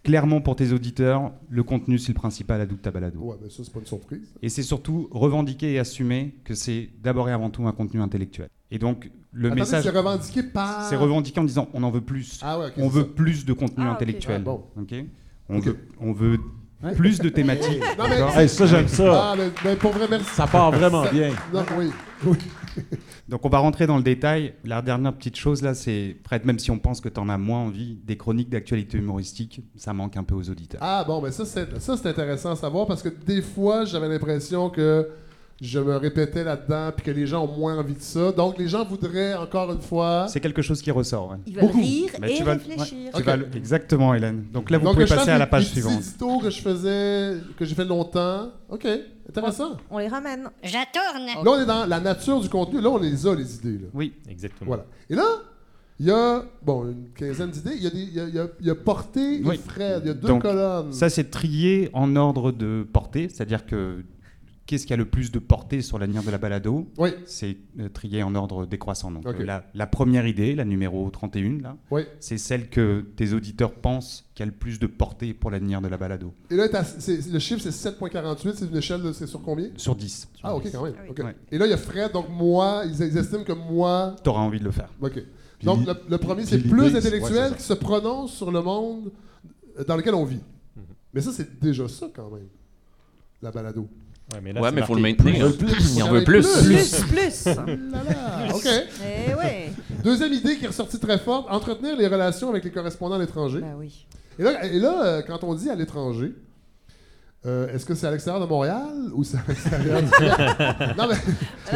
Clairement pour tes auditeurs, le contenu c'est le principal de ta balado. Ouais, mais ça, c'est pas une surprise. Et c'est surtout revendiquer et assumer que c'est d'abord et avant tout un contenu intellectuel. Et donc, le message, c'est revendiqué par. c'est revendiqué en disant on en veut plus. Ah ouais, on veut ça. plus de contenu Ah, intellectuel. Ah, bon. ok on. Veut, on veut Ouais. plus de thématiques. Non, mais- Hey, ça, j'aime ça. Ah, mais, mais pour vrai, merci. Ça part vraiment Ça- bien. Non, oui. oui. Donc on va rentrer dans le détail. La dernière petite chose là, c'est Fred, même si on pense que tu en as moins envie, des chroniques d'actualité humoristique, ça manque un peu aux auditeurs. Ah bon, mais ça c'est ça c'est intéressant à savoir parce que des fois j'avais l'impression que je me répétais là-dedans puis que les gens ont moins envie de ça. Donc les gens voudraient encore une fois. C'est quelque chose qui ressort. ouais. Ils veulent Beaucoup. rire et tu vas- réfléchir. Tu vas Exactement, Hélène. Donc là, vous Donc pouvez passer à la les- page suivante. éditos que je faisais, que j'ai fait longtemps. Ok, intéressant. On les ramène. J'attourne. Là on est dans la nature du contenu. Là on les a les idées là. Oui, Exactement. Voilà. Et là, il y a bon une quinzaine d'idées. Il y a des, il y a, il y a- il y a portée Oui. et Fred. Il y a deux Donc, colonnes. ça c'est trié en ordre de portée, c'est-à-dire que qu'est-ce qui a le plus de portée sur l'avenir de la balado Oui, C'est euh, trié en ordre décroissant. Donc euh, la, la première idée, la numéro 31, là, oui. c'est celle que tes auditeurs pensent qui a le plus de portée pour l'avenir de la balado. Et là, le chiffre c'est 7.48. C'est une échelle de c'est sur combien? Sur 10. Ah ok quand même. Ah oui. ok. Ouais. Et là il y a Fred. Donc moi, ils, ils estiment que moi. Tu auras envie de le faire. Ok. Puis Donc l'i- le, le premier puis c'est plus intellectuel ouais, qui se prononce sur le monde euh, dans lequel on vit. Mhm. Mais ça c'est déjà ça quand même. La balado. Ouais, mais là, Ouais, mais faut le maintenir. plus. Il en veut plus. Plus, plus. Là, là, ok. Eh ouais. Deuxième idée qui est ressortie très forte, entretenir les relations avec les correspondants à l'étranger. Bah oui. Et là, et là euh, quand on dit à l'étranger, euh, est-ce que c'est à l'extérieur de Montréal ou c'est à l'extérieur du Non, mais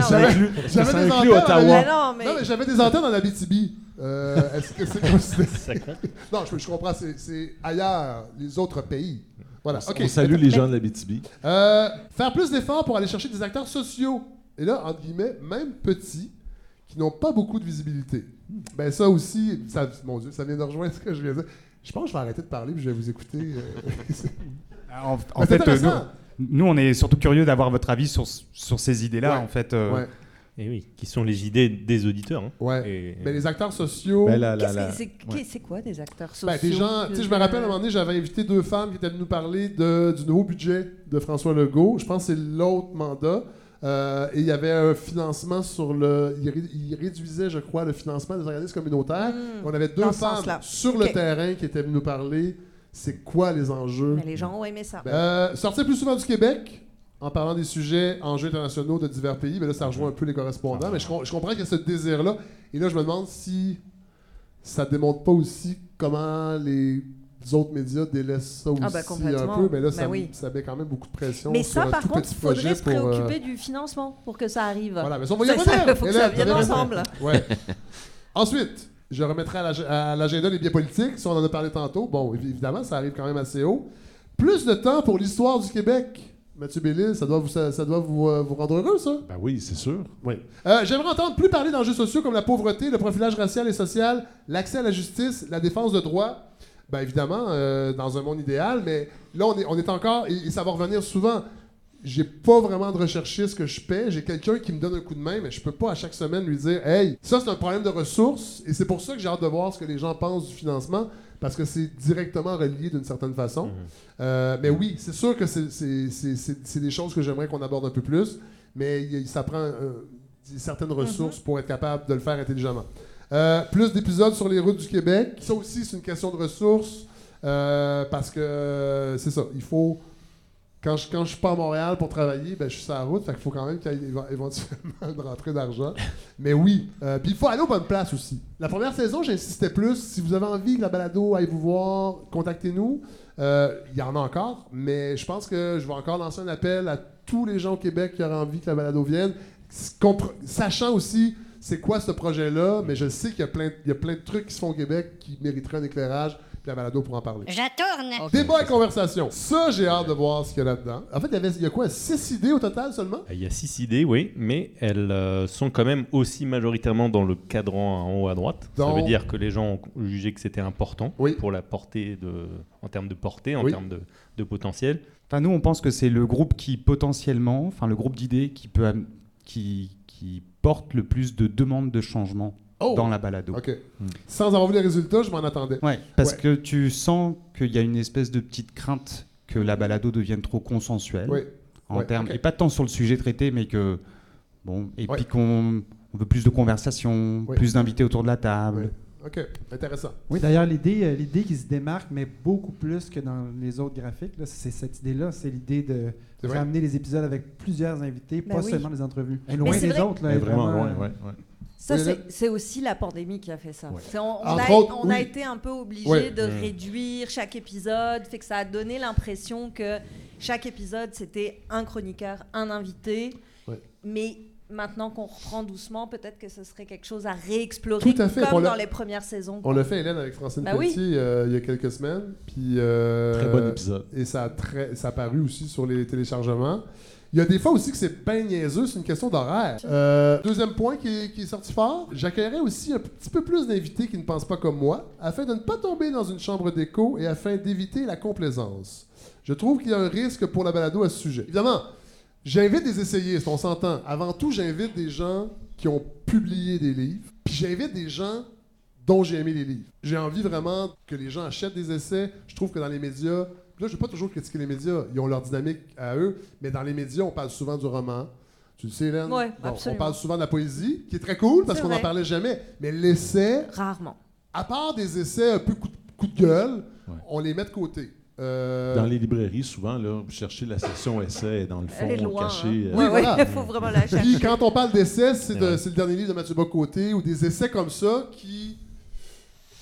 j'avais- des antennes en Ottawa. non, mais. J'avais des antennes en Abitibi. Euh, est-ce que c'est. Non, je, je comprends, c'est ailleurs, les autres pays. Voilà, ok. On salue les gens de la BTB. Euh, faire plus d'efforts pour aller chercher des acteurs sociaux. Et là, entre guillemets, même petits, qui n'ont pas beaucoup de visibilité. Ben ça aussi, ça, mon Dieu, ça vient de rejoindre ce que je viens de dire. Je pense que je vais arrêter de parler puis je vais vous écouter. euh. En, en c'est fait, euh, nous, nous, on est surtout curieux d'avoir votre avis sur, sur ces idées-là. Ouais. En fait, euh, Ouais, Et oui, qui sont les idées des auditeurs. hein. ouais. Et- Mais les acteurs sociaux. Ben, la- la- Qu'est-ce la- que c'est- quoi des acteurs sociaux Ben, des gens, tu sais, je me rappelle à un moment donné, j'avais invité deux femmes qui étaient venues nous parler de, du nouveau budget de François Legault. Je pense que c'est l'autre mandat. Euh, et il y avait un financement sur le. Il, ré- il réduisait, je crois, le financement des organismes communautaires. Hmm. On avait deux Dans femmes sur le terrain qui étaient venues nous parler. C'est quoi les enjeux? Mais les gens ont aimé ça. Euh, sortir plus souvent du Québec en parlant des sujets, enjeux internationaux de divers pays. Mais là, ça rejoint un peu les correspondants. Mais je, com- je comprends qu'il y a ce désir-là. Et là, je me demande si ça démontre pas aussi comment les autres médias délaissent ça aussi Ah, ben, un peu. Mais là, ça, Ben oui. ça met quand même beaucoup de pression Mais ça, par tout contre, il faudrait se euh, préoccuper du financement pour que ça arrive. Voilà, mais ça, on va y revenir. faut que ça vienne ensemble. Ouais. Ensuite, je remettrai à l'ag- à l'agenda les biais politiques, si on en a parlé tantôt. Bon, évi- évidemment, ça arrive quand même assez haut. Plus de temps pour l'histoire du Québec. Mathieu Bellil, ça doit vous, ça, ça doit vous, euh, vous rendre heureux, ça? Ben oui, c'est sûr. Oui. Euh, J'aimerais entendre plus parler d'enjeux sociaux comme la pauvreté, le profilage racial et social, l'accès à la justice, la défense de droits. Bien évidemment, euh, dans un monde idéal, mais là, on est, on est encore, et, et ça va revenir souvent. J'ai pas vraiment de recherchiste que je paie. J'ai quelqu'un qui me donne un coup de main, mais je peux pas à chaque semaine lui dire Hey, ça c'est un problème de ressources. Et c'est pour ça que j'ai hâte de voir ce que les gens pensent du financement, parce que c'est directement relié d'une certaine façon. Mhm. Euh, mais oui, c'est sûr que c'est- des choses que j'aimerais qu'on aborde un peu plus, mais il- ça prend euh, certaines ressources pour être capable de le faire intelligemment. Euh, plus d'épisodes sur les routes du Québec. Ça aussi, c'est une question de ressources, euh, parce que c'est ça, il faut... Quand je, quand je suis pas à Montréal pour travailler, ben, je suis sur la route, fait qu'il faut quand même qu'il y ait éve- éventuellement une rentrée d'argent. Mais oui, euh, puis il faut aller aux bonnes places aussi. La première saison, j'insistais plus. Si vous avez envie que la balado aille vous voir, contactez-nous. Euh, Il y en a encore, mais je pense que je vais encore lancer un appel à tous les gens au Québec qui auraient envie que la balado vienne, sachant aussi c'est quoi ce projet-là, mais je sais qu'il y, y a plein de trucs qui se font au Québec qui mériteraient un éclairage, puis la balado pour en parler. J'attourne. Débat et conversation. Ça, j'ai hâte de voir ce qu'il y a là-dedans. En fait, il y, avait, il y a quoi, six idées au total seulement? Il y a six idées, oui, mais elles euh, sont quand même aussi majoritairement dans le cadran en haut à droite. Ça veut dire que les gens ont jugé que c'était important Oui. pour la portée de, en termes de portée, en Oui. termes de, de potentiel. Enfin, nous, on pense que c'est le groupe qui potentiellement, enfin le groupe d'idées qui peut, qui, qui porte le plus de demandes de changement Oh! dans la balado. OK. Sans avoir vu les résultats, je m'en attendais. Ouais, parce Ouais. que tu sens qu'il y a une espèce de petite crainte que la balado devienne trop consensuelle Oui. en Ouais, termes et pas tant sur le sujet traité, mais que bon, et Ouais. puis qu'on on veut plus de conversations, Ouais. plus d'invités autour de la table. Ouais. OK, intéressant. Oui, d'ailleurs, l'idée, euh, l'idée qui se démarque, mais beaucoup plus que dans les autres graphiques, là, c'est cette idée-là. C'est l'idée de ramener les épisodes avec plusieurs invités, Ben pas oui. seulement des entrevues. Et loin c'est des vrai. autres. Là, vraiment, vraiment, ouais, euh, ouais, ouais. Ça, c'est aussi la pandémie qui a fait ça. Ouais. On, a, autres, on a oui. été un peu obligé Ouais. de réduire chaque épisode, fait que ça a donné l'impression que chaque épisode c'était un chroniqueur, un invité. Ouais. Mais maintenant qu'on reprend doucement, peut-être que ce serait quelque chose à réexplorer Tout à fait. On comme dans les premières saisons. On l'a fait, Hélène, avec Francine Bah oui. Euh, il y a quelques semaines. Puis, euh, Très bon épisode. Et ça a, très, ça a paru aussi sur les téléchargements. Il y a des fois aussi que c'est bien niaiseux, c'est une question d'horaire. Euh, deuxième point qui est, qui est sorti fort, j'accueillerais aussi un petit peu plus d'invités qui ne pensent pas comme moi, afin de ne pas tomber dans une chambre d'écho et afin d'éviter la complaisance. Je trouve qu'il y a un risque pour la balado à ce sujet. Évidemment, j'invite des essayistes, on s'entend. Avant tout, j'invite des gens qui ont publié des livres, puis j'invite des gens dont j'ai aimé les livres. J'ai envie vraiment que les gens achètent des essais. Je trouve que dans les médias, là, je ne veux pas toujours critiquer les médias, ils ont leur dynamique à eux, mais dans les médias, on parle souvent du roman. Tu le sais, Hélène? Ouais, Bon, on parle souvent de la poésie, qui est très cool parce qu'on n'en parlait jamais. Mais l'essai, Rarement. à part des essais un peu coup de, coup de gueule, Ouais. on les met de côté. Euh, Dans les librairies, souvent, là, vous cherchez la section essai dans le fond, loin. cachée. hein. euh, Oui, voilà. il faut vraiment la chercher. Puis quand on parle d'essais, c'est de- Ouais. c'est le dernier livre de Mathieu Bocoté ou des essais comme ça qui.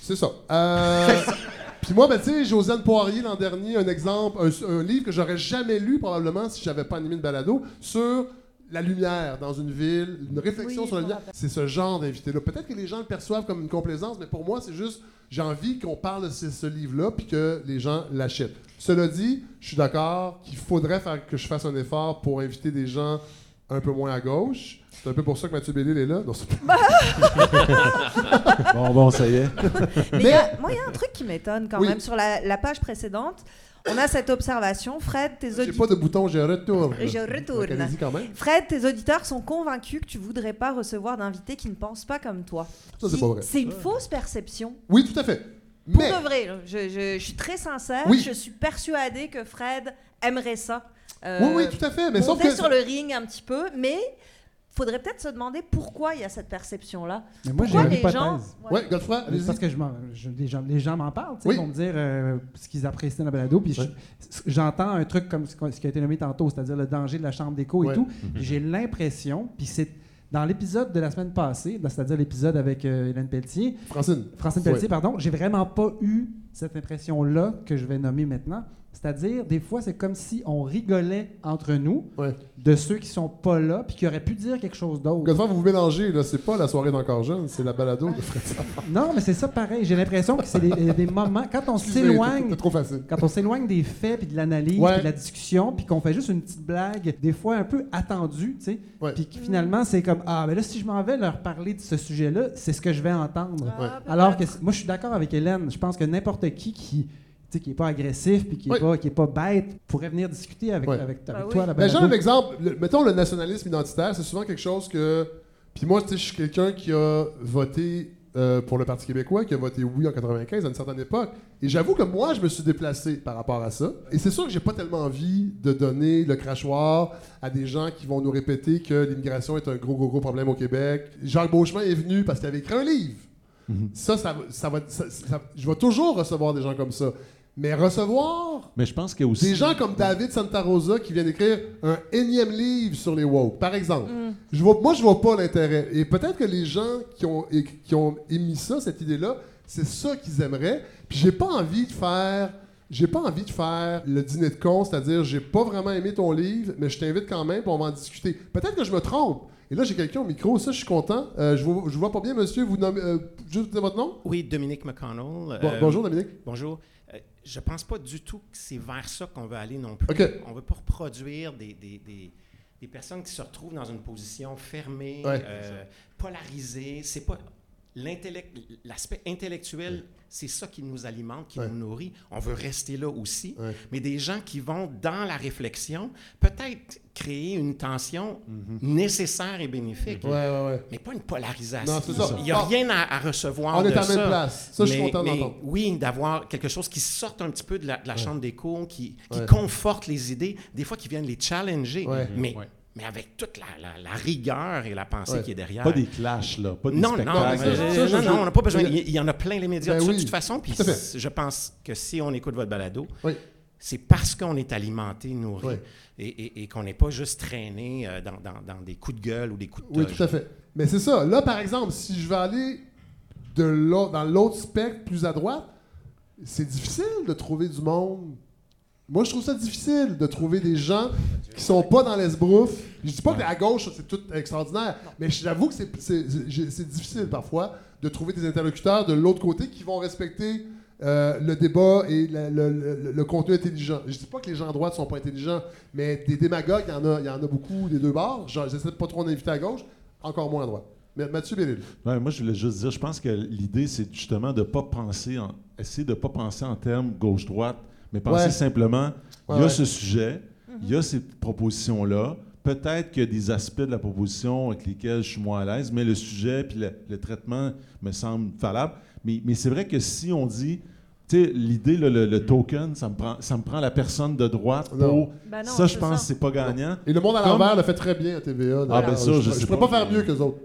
C'est ça. Euh, Puis moi, ben, tu sais, Josiane Poirier l'an dernier, un exemple, un, un livre que j'aurais jamais lu probablement si j'avais pas animé une balado sur la lumière dans une ville, une réflexion Oui, sur la lumière. C'est ce genre d'invité-là. Peut-être que les gens le perçoivent comme une complaisance, mais pour moi, c'est juste, j'ai envie qu'on parle de ce, ce livre-là puis que les gens l'achètent. Cela dit, je suis d'accord qu'il faudrait faire que je fasse un effort pour inviter des gens un peu moins à gauche. C'est un peu pour ça que Mathieu Bellil est là. Non, c'est pas- Bon, bon, ça y est. Mais il y a- moi, il y a un truc qui m'étonne quand Oui. même. Sur la, la page précédente, on a cette observation. Fred, tes J'ai auditeurs. pas de bouton, je retourne. Je retourne. Donc, allez-y quand même. Fred, tes auditeurs sont convaincus que tu voudrais pas recevoir d'invités qui ne pensent pas comme toi. Ça, c'est Qui- pas vrai. C'est une fausse perception. Oui, tout à fait. Pour Mais, de vrai, là, je, je- je suis très sincère. Oui. Je suis persuadée que Fred aimerait ça. Euh, oui, oui, tout à fait. Mais sauf monter que. sur le ring un petit peu, mais faudrait peut-être se demander pourquoi il y a cette perception-là. Mais moi, Pourquoi les gens. Godefroy, Parce que je les gens, les gens m'en parlent, Oui. ils vont me dire euh, ce qu'ils apprécient dans la balado. Puis Ouais. j'entends un truc comme ce qui a été nommé tantôt, c'est-à-dire le danger de la chambre d'écho Ouais. et tout. Puis J'ai l'impression, puis c'est dans l'épisode de la semaine passée, c'est-à-dire l'épisode avec euh, Hélène Pelletier, Francine. Francine Pelletier, pardon, j'ai vraiment pas eu cette impression-là que je vais nommer maintenant. C'est-à-dire, des fois, c'est comme si on rigolait entre nous Ouais. de ceux qui sont pas là, puis qui auraient pu dire quelque chose d'autre. Godefroy, vous vous mélangez, là. C'est pas la soirée d'encore jeune, c'est la balado de Fred. Non, mais c'est ça pareil. J'ai l'impression que c'est des, des moments, quand on s'éloigne C'est trop facile. quand on s'éloigne des faits, puis de l'analyse, Ouais. puis de la discussion, puis qu'on fait juste une petite blague, des fois un peu attendue, tu sais, Ouais. puis que finalement c'est comme ah ben là si je m'en vais leur parler de ce sujet-là, c'est ce que je vais entendre. Ouais. Ah, Alors que moi je suis d'accord avec Hélène, je pense que n'importe qui qui tu sais, qui est pas agressif puis qui est Ouais. pas qui est pas bête pourrait venir discuter avec, avec, avec Bah toi oui. la Ben, genre un exemple, le- mettons le nationalisme identitaire, c'est souvent quelque chose que. Puis moi, tu sais, je suis quelqu'un qui a voté euh, pour le Parti québécois, qui a voté oui en 95 à une certaine époque. Et j'avoue que moi, je me suis déplacé par rapport à ça. Et c'est sûr que j'ai pas tellement envie de donner le crachoir à des gens qui vont nous répéter que l'immigration est un gros, gros, gros problème au Québec. Jacques Beauchemin est venu parce qu'il avait écrit un livre. Ça, ça, va- ça va, ça- ça- je vais toujours recevoir des gens comme ça. Mais recevoir Mais je pense qu'il aussi. des gens comme David Santa Rosa qui vient d'écrire un énième livre sur les woke, par exemple. Mm. Je vois, moi, je vois pas l'intérêt. Et peut-être que les gens qui ont, é- qui ont émis ça, cette idée-là, c'est ça qu'ils aimeraient. Puis j'ai pas envie de faire. J'ai pas envie de faire le dîner de con, c'est-à-dire j'ai pas vraiment aimé ton livre, mais je t'invite quand même, puis on va en discuter. Peut-être que je me trompe. Et là, j'ai quelqu'un au micro, ça, je suis content. Euh, je, vous, je vous vois pas bien, monsieur. Vous nommez, euh, juste votre nom? Oui, Dominique McConnell. Bon, Euh, bonjour, Dominique. Bonjour. Je pense pas du tout que c'est vers ça qu'on veut aller non plus. OK. On veut pas reproduire des, des, des- des personnes qui se retrouvent dans une position fermée, Ouais. euh, polarisée. C'est pas l'aspect intellectuel. C'est ça qui nous alimente, qui nous nourrit. On veut rester là aussi. Mais des gens qui vont dans la réflexion, peut-être créer une tension nécessaire et bénéfique, mais pas une polarisation. Non, c'est ça. Il n'y a Ah. rien à, à recevoir On est à la même place. Ça, je suis Mais- content mais d'entendre. Oui, d'avoir quelque chose qui sorte un petit peu de la, de la chambre d'écho, qui, qui Ouais. conforte les idées, des fois qui viennent les challenger. Mais. Mais avec toute la, la- la rigueur et la pensée Ouais. qui est derrière. Pas des clashs, là. Pas des Non, non, spectacles. Ça, je- non, je- non, on n'a pas besoin. Il y, il y en a plein les médias Ben de ça, oui. de toute façon. Puis je pense que si on écoute votre balado, Oui. c'est parce qu'on est alimenté, nourri, Oui. et, et- et qu'on n'est pas juste traîné euh, dans, dans- dans des coups de gueule ou des coups de Oui, toge. tout à fait. Mais c'est ça. Là, par exemple, si je vais aller de l'autre- dans l'autre spectre, plus à droite, c'est difficile de trouver du monde. Moi, je trouve ça difficile de trouver des gens qui sont pas dans l'esbrouf. Je dis pas que à gauche, c'est tout extraordinaire, mais j'avoue que c'est- difficile parfois de trouver des interlocuteurs de l'autre côté qui vont respecter euh, le débat et le, le- le- le contenu intelligent. Je dis pas que les gens à droite sont pas intelligents, mais des démagogues, il y en a, y en a beaucoup des deux bords. J'essaie de pas trop en inviter à gauche, encore moins à droite. Mais Mathieu Bellil. Ouais, moi, je voulais juste dire, je pense que l'idée, c'est justement de ne pas penser, en, essayer de ne pas penser en termes gauche-droite, mais Ouais. simplement, il y a ouais. ce sujet, il y a ces propositions-là. Peut-être qu'il y a des aspects de la proposition avec lesquels je suis moins à l'aise, mais le sujet puis le, le traitement me semble valable. Mais, mais c'est vrai que si on dit, tu sais, l'idée, le, le token, ça me, prend, ça me prend la personne de droite Non. pour. Ben non, ça, je pense c'est pas gagnant. Et le monde à Comme- l'envers le fait très bien à TVA. Ah, ben ça, je je sais pourrais pas pas. faire mieux que les autres.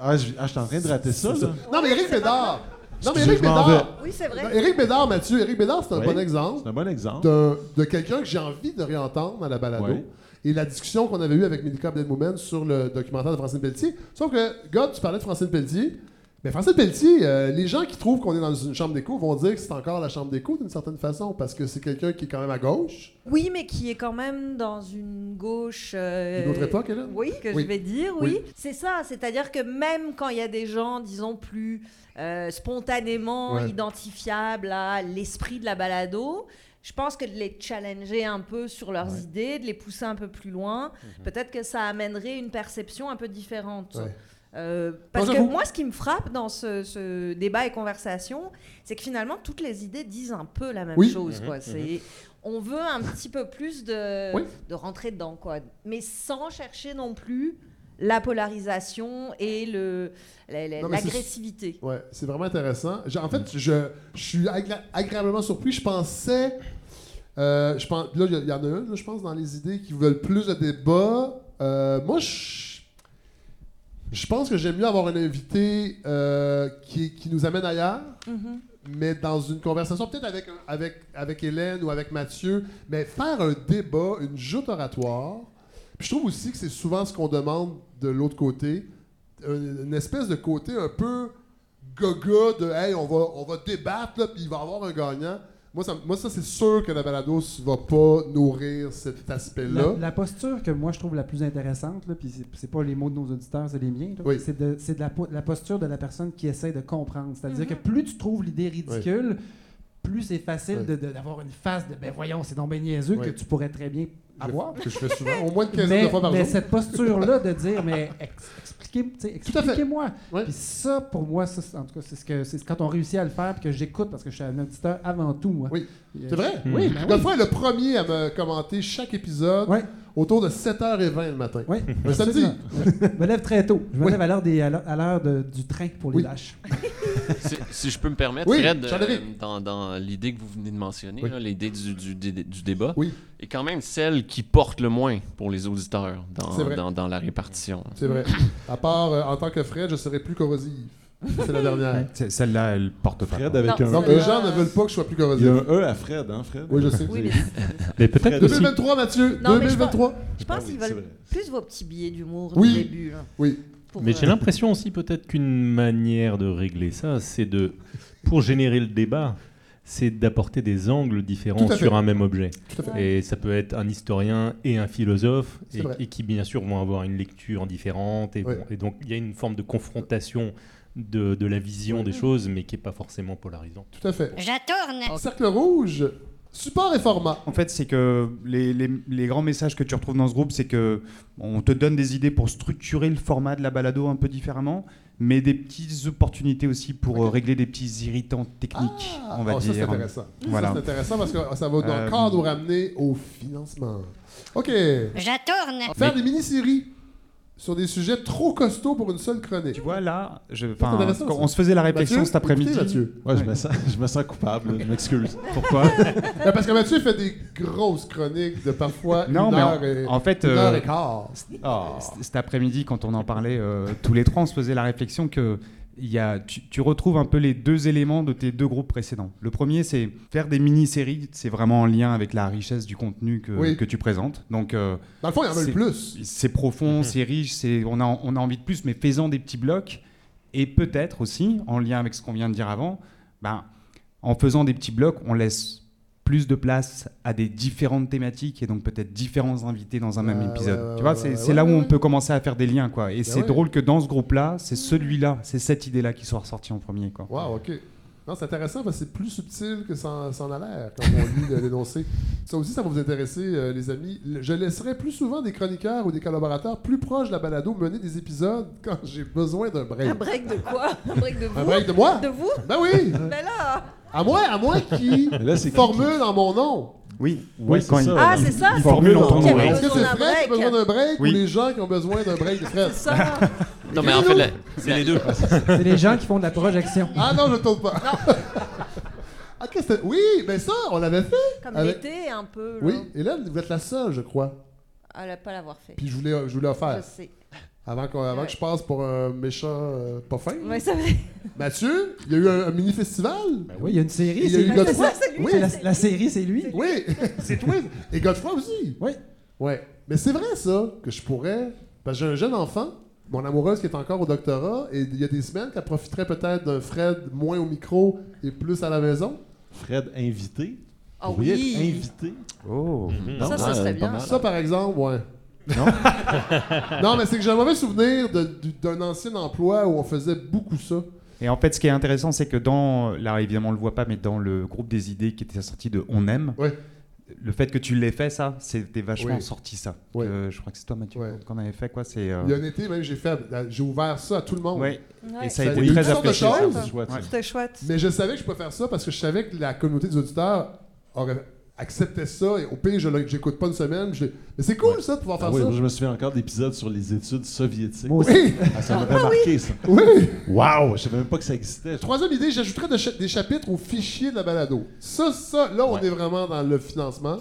Ah, je, ah, je suis en train de rater ça, là. Non, mais Éric Bédard. Non, mais Éric Bédard. Oui, c'est vrai. Non, Éric Bédard, Mathieu, Éric Bédard, c'est un Oui. bon exemple C'est un bon exemple. de quelqu'un que j'ai envie de réentendre à la balado. Oui. Et la discussion qu'on avait eue avec Mélika Abdelmoumen sur le documentaire de Francine Pelletier. Sauf que, God, tu parlais de Francine Pelletier. Mais Francine Pelletier, euh, les gens qui trouvent qu'on est dans une chambre d'écho vont dire que c'est encore la chambre d'écho d'une certaine façon, parce que c'est quelqu'un qui est quand même à gauche. Oui, mais qui est quand même dans une gauche. euh, Une autre époque, là? Oui, que Oui. je vais dire, oui. Oui. C'est ça, c'est-à-dire que même quand il y a des gens, disons, plus euh, spontanément Ouais. identifiables à l'esprit de la balado, je pense que de les challenger un peu sur leurs idées, de les pousser un peu plus loin, peut-être que ça amènerait une perception un peu différente. Ouais. Euh, parce Non, que moi, ce qui me frappe dans ce, ce débat et conversation, c'est que finalement, toutes les idées disent un peu la même Oui. chose. Quoi. C'est, on veut un petit peu plus de, Oui. de rentrer dedans, quoi. mais sans chercher non plus la polarisation et le, la- la- l'agressivité. Ouais, c'est vraiment intéressant. En fait, je, je suis agra- agréablement surpris. Je pensais. euh, je pense, là, il y, en a une, là, je pense, dans les idées qui veulent plus de débat. Euh, moi, je, je pense que j'aime mieux avoir un invité euh, qui, qui nous amène ailleurs, Mhm. mais dans une conversation, peut-être avec, avec, avec Hélène ou avec Mathieu, mais faire un débat, une joute oratoire. Puis je trouve aussi que c'est souvent ce qu'on demande de l'autre côté, une, une espèce de côté un peu gaga de hey, on va, on va débattre, là, puis il va y avoir un gagnant. Moi, ça, moi, ça c'est sûr que la balados va pas nourrir cet aspect-là. La, la posture que moi je trouve la plus intéressante, là, puis c'est- c'est pas les mots de nos auditeurs, c'est les miens, Oui. c'est de, c'est de la, po- la posture de la personne qui essaie de comprendre. C'est-à-dire Mhm. que plus tu trouves l'idée ridicule, plus c'est facile de- de- d'avoir une phase de ben voyons, c'est donc ben niaiseux que tu pourrais très bien avoir. Que je fais souvent, au moins une quinzaine Mais, de fois par mais jour. cette posture-là de dire, mais ex- expliquez, expliquez-moi. Ouais. Puis ça, pour moi, ça, c'est- en tout cas, c'est ce que c'est quand on réussit à le faire, puis que j'écoute parce que je suis un auditeur avant tout, moi. Oui. C'est vrai? Oui, ben oui. Est le premier à me commenter chaque épisode. Autour de 7h20 le matin. Oui, Un samedi. Je me lève très tôt. Je me Oui. lève à l'heure des- à l'heure de- du train pour les Oui. lâches. si, si je peux me permettre, Oui, Fred, euh, dans, dans l'idée que vous venez de mentionner, là, l'idée du, du, du- du débat, Oui. est quand même celle qui porte le moins pour les auditeurs dans, dans, dans la répartition. C'est vrai. À part, euh, en tant que Fred, je serai plus corrosive. C'est la dernière. Celle-là, elle porte pas. Fred avec Non, un les E. vrai. gens ne veulent pas que je sois plus Il y a corrosif. un E à Fred, hein, Fred? Oui, je sais. Oui, mais Mais peut-être aussi. 2023, Mathieu. Non, mais je 2023. je pense Ah qu'ils veulent plus vos petits billets d'humour Oui. du début. là, Oui. pour, Mais euh, j'ai l'impression aussi peut-être qu'une manière de régler ça, c'est de, pour générer le débat, c'est d'apporter des angles différents sur un même objet. Tout à fait. Et ça peut être un historien et un philosophe, et, qui bien sûr vont avoir une lecture différente. Et, Ouais. bon, et donc il y a une forme de confrontation de, de la vision des choses, mais qui n'est pas forcément polarisante. Tout à fait. J'attourne. En cercle rouge, support et format. En fait, c'est que les, les- les grands messages que tu retrouves dans ce groupe, c'est que on te donne des idées pour structurer le format de la balado un peu différemment, mais des petites opportunités aussi pour euh, régler des petits irritants techniques, on va oh, ça, c'est dire. intéressant. Voilà. Ça, c'est intéressant parce que ça va Euh, encore nous ramener au financement. OK. J'attourne. Faire des mini-séries sur des sujets trop costauds pour une seule chronique. Tu vois, là, je, on se faisait la réflexion Mathieu, cet après-midi. Mathieu. Ouais, je, me sens, je me sens coupable, je m'excuse. Pourquoi? Ben, parce que Mathieu fait des grosses chroniques de parfois Non, une mais heure et, En fait, une heure euh, et quart. C- cet après-midi, quand on en parlait euh, tous les trois, on se faisait la réflexion que y a, tu, tu retrouves un peu les deux éléments de tes deux groupes précédents. Le premier, c'est faire des mini-séries, c'est vraiment en lien avec la richesse du contenu que, Oui. que tu présentes. Donc, euh, Dans le fond, il y en a le plus. c'est profond, c'est riche, c'est, on, a, on a envie de plus, mais faisant des petits blocs. Et peut-être aussi, en lien avec ce qu'on vient de dire avant, ben, en faisant des petits blocs, on laisse plus de place à des différentes thématiques et donc peut-être différents invités dans un même épisode. tu vois, c'est, c'est là où on peut commencer à faire des liens. Quoi. Et c'est ouais. drôle que dans ce groupe-là, c'est celui-là, c'est cette idée-là qui soit ressortie en premier. Quoi. Wow, ok. Non, c'est intéressant parce que c'est plus subtil que ça, ça en a l'air quand on lit l'énoncé. Ça aussi, ça va vous intéresser, euh, les amis. Je laisserai plus souvent des chroniqueurs ou des collaborateurs plus proches de la balado mener des épisodes quand j'ai besoin d'un break. Un break de quoi? Un break de vous? Un break de moi? De vous? Ben oui! Mais là À moins, à moins qu'ils Mais là, c'est qui formule en mon nom. Oui, Ouais, c'est ça. Ah, c'est ça formule en ton nom. Est-ce que c'est Fred qui a besoin d'un break Oui. ou les gens qui ont besoin d'un break de Fred? C'est ça Non, mais en fait, la- C'est les deux. C'est les gens qui font de la projection. Ah non, je ne tourne pas. ah, que? Oui, ben ça, on l'avait fait. Comme Avec- l'été, un peu. là. Oui, et là, vous êtes la seule, je crois. À la- pas l'avoir fait. Puis je voulais, je voulais Je offert. sais. Avant, qu'on- avant Ouais. que je passe pour un méchant euh, pas fin. C'est vrai. Mathieu, il y a eu un, un mini-festival. Oui, il y a une série. Il y a c'est eu ça, lui. Oui, C'est la, la série, c'est lui. oui, c'est toi. Et Godefroy aussi. Oui. Ouais. Mais c'est vrai, ça, que je pourrais. Parce que j'ai un jeune enfant, mon amoureuse qui est encore au doctorat, et il y a des semaines qu'elle profiterait peut-être d'un Fred moins au micro et plus à la maison. Fred invité. Ah pourriez oui. être invité. Oh. Ça, Non, ça ouais, serait pas bien. mal. Ça, par exemple, ouais. Non? non, mais c'est que j'ai un mauvais souvenir d'un ancien emploi où on faisait beaucoup ça. Et en fait, ce qui est intéressant, c'est que dans, là évidemment on le voit pas, mais dans le groupe des idées qui était sorti de On aime, Ouais. le fait que tu l'aies fait, ça, c'était vachement Oui. sorti ça. Ouais. Euh, je crois que c'est toi, Mathieu, Ouais. qu'on avait fait quoi. C'est. euh, Il y a un été, même, j'ai fait, j'ai ouvert ça à tout le monde. ouais. Ouais. Et ça a été très apprécié. C'est chouette. C'était chouette. Mais je savais que je pouvais faire ça parce que je savais que la communauté des auditeurs aurait accepté ça. Et au pire, je j'écoute pas une semaine. je Mais c'est cool, ça, de pouvoir Ah faire oui, ça. moi, je me souviens encore d'épisodes sur les études soviétiques. Moi aussi. Oui, Ah, ça m'avait marqué, ça. oui. Waouh, je savais même pas que ça existait. Troisième idée, j'ajouterais de cha- des chapitres au fichier de la balado. Ça, ça, là, on Ouais. est vraiment dans le financement.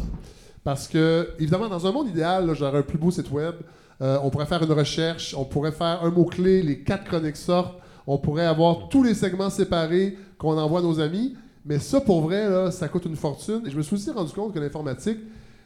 Parce que, évidemment, dans un monde idéal, j'aurais un plus beau site web. Euh, on pourrait faire une recherche, on pourrait faire un mot-clé, les quatre chroniques sortent, on pourrait avoir tous les segments séparés qu'on envoie à nos amis. Mais ça, pour vrai, ça coûte une fortune. Et je me suis aussi rendu compte que l'informatique,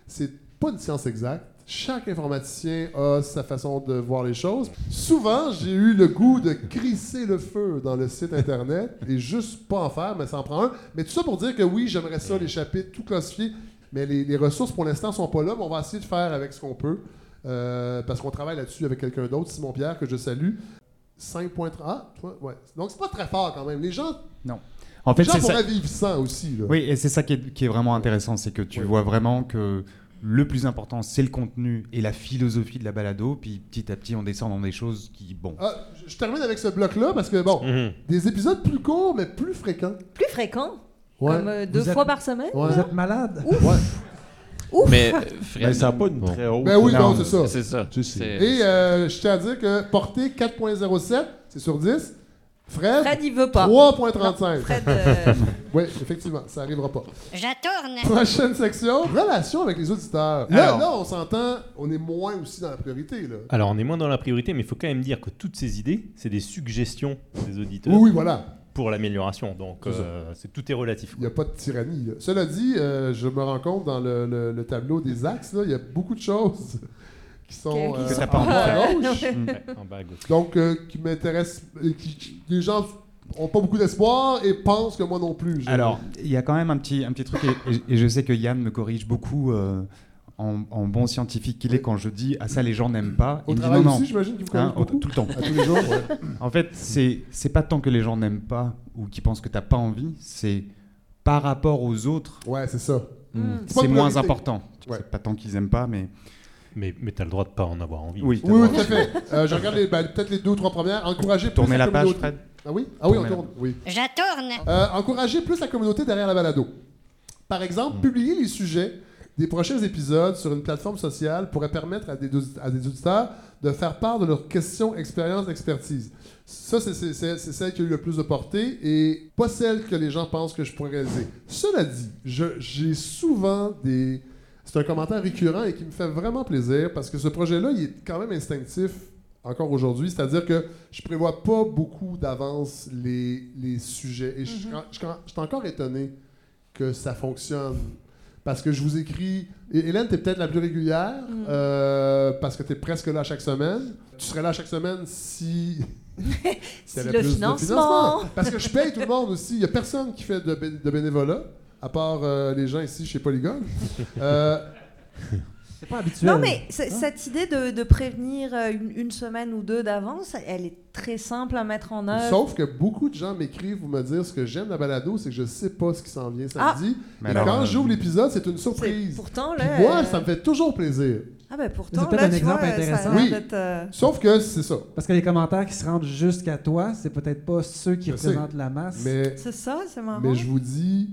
c'est pas une science exacte. Chaque informaticien a sa façon de voir les choses. Souvent, j'ai eu le goût de crisser le feu dans le site internet et juste pas en faire, mais ça en prend un. Mais tout ça pour dire que oui, j'aimerais ça, les chapitres, tout classifié, mais les, ressources pour l'instant sont pas là, mais on va essayer de faire avec ce qu'on peut. euh, parce qu'on travaille là-dessus avec quelqu'un d'autre, Simon Pierre, que je salue. 5.3. Ah, toi, ouais. Donc c'est pas très fort quand même. Les gens, En fait, c'est ça. vivre sans aussi. Là. Oui, et c'est ça qui est, qui est vraiment intéressant, c'est que tu vois vraiment que le plus important, c'est le contenu et la philosophie de la balado, puis petit à petit, on descend dans des choses qui, bon, Ah, je- termine avec ce bloc-là parce que, bon, Mhm. des épisodes plus courts mais plus fréquents. Plus fréquent. Ouais. Comme euh, deux Vous êtes- fois par semaine? Ouais. Vous êtes malade? Ouais. Ouf. Mais euh, Fred, Mais ça n'a pas une très haute. Ben oui, non, Non, c'est ça. c'est ça. Tu sais. C'est- Et euh, je tiens à dire que portée 4.07, c'est sur 10. Fred, Fred, il veut pas. 3.35. Non, Fred, euh, Oui, effectivement, ça arrivera pas. Je tourne. Prochaine section, relation avec les auditeurs. Là, Alors. là, on s'entend, on est moins aussi dans la priorité. Là. Alors, on est moins dans la priorité, mais il faut quand même dire que toutes ces idées, c'est des suggestions des auditeurs Oui, oui, voilà. pour l'amélioration. Donc, C'est euh, c'est tout est relatif. Il n'y a pas de tyrannie. là. Cela dit, euh, je me rends compte dans le, le- le tableau des axes, il y a beaucoup de choses qui sont euh, sont en bas à en- gauche. Ouais, en bas à gauche. Donc, euh, qui m'intéressent. qui- Les gens ont pas beaucoup d'espoir et pensent que moi non plus. Alors, il y a quand même un petit, un petit truc, et, et- et je sais que Yann me corrige beaucoup euh, en, en bon scientifique qu'il est quand je dis ah ça les gens n'aiment pas. au Il me dit non non. aussi, vous Hein, beaucoup. tout le temps. À tous les jours, ouais. En fait, c'est c'est pas tant que les gens n'aiment pas ou qui pensent que t'as pas envie, c'est par rapport aux autres, Ouais, c'est ça. Mm. C'est moins important. Ouais. C'est pas tant qu'ils aiment pas, mais Mais, mais tu as le droit de pas en avoir envie. oui. Oui, oui, tout à fait. Euh, je regarde les- ben, peut-être les deux ou trois premières. Encourager plus Tournez la page, communauté. Fred. Ah oui? Ah oui, on Tournez la- tourne. Oui. Je tourne. Euh, encourager plus la communauté derrière la balado. Par exemple, publier les sujets des prochains épisodes sur une plateforme sociale pourraient permettre à des, à des auditeurs de faire part de leurs questions, expériences, expertise. Ça, c'est- c'est c'est- c'est celle qui a eu le plus de portée et pas celle que les gens pensent que je pourrais réaliser. Cela dit, je- j'ai souvent des... C'est un commentaire récurrent et qui me fait vraiment plaisir parce que ce projet-là, il est quand même instinctif encore aujourd'hui. C'est-à-dire que je prévois pas beaucoup d'avance les, les sujets. Et je suis en- je suis en- je suis encore étonné que ça fonctionne. Parce que je vous écris. Et Hélène, tu es peut-être la plus régulière euh, parce que tu es presque là chaque semaine. Tu serais là chaque semaine si. Si le plus de financement. Parce que je paye tout le monde aussi. Il n'y a personne qui fait de bénévolat, à part euh, les gens ici chez Polygon. Euh, C'est pas habituel. Non, mais Hein? cette idée de, de prévenir euh, une, une semaine ou deux d'avance, elle est très simple à mettre en œuvre. Sauf que beaucoup de gens m'écrivent pour me dire ce que j'aime de la balado, c'est que je sais pas ce qui s'en vient samedi. Mais Et alors, quand euh, j'ouvre l'épisode, c'est une surprise. Pourtant, Puis là. moi, euh, ça me fait toujours plaisir. Ah, ben pourtant, C'est peut-être un tu exemple vois, intéressant. Oui. euh, Sauf que c'est ça. Parce que les commentaires qui se rendent jusqu'à toi, c'est peut-être pas ceux qui Je sais. représentent la masse. Mais, C'est ça, c'est marrant. mais je vous dis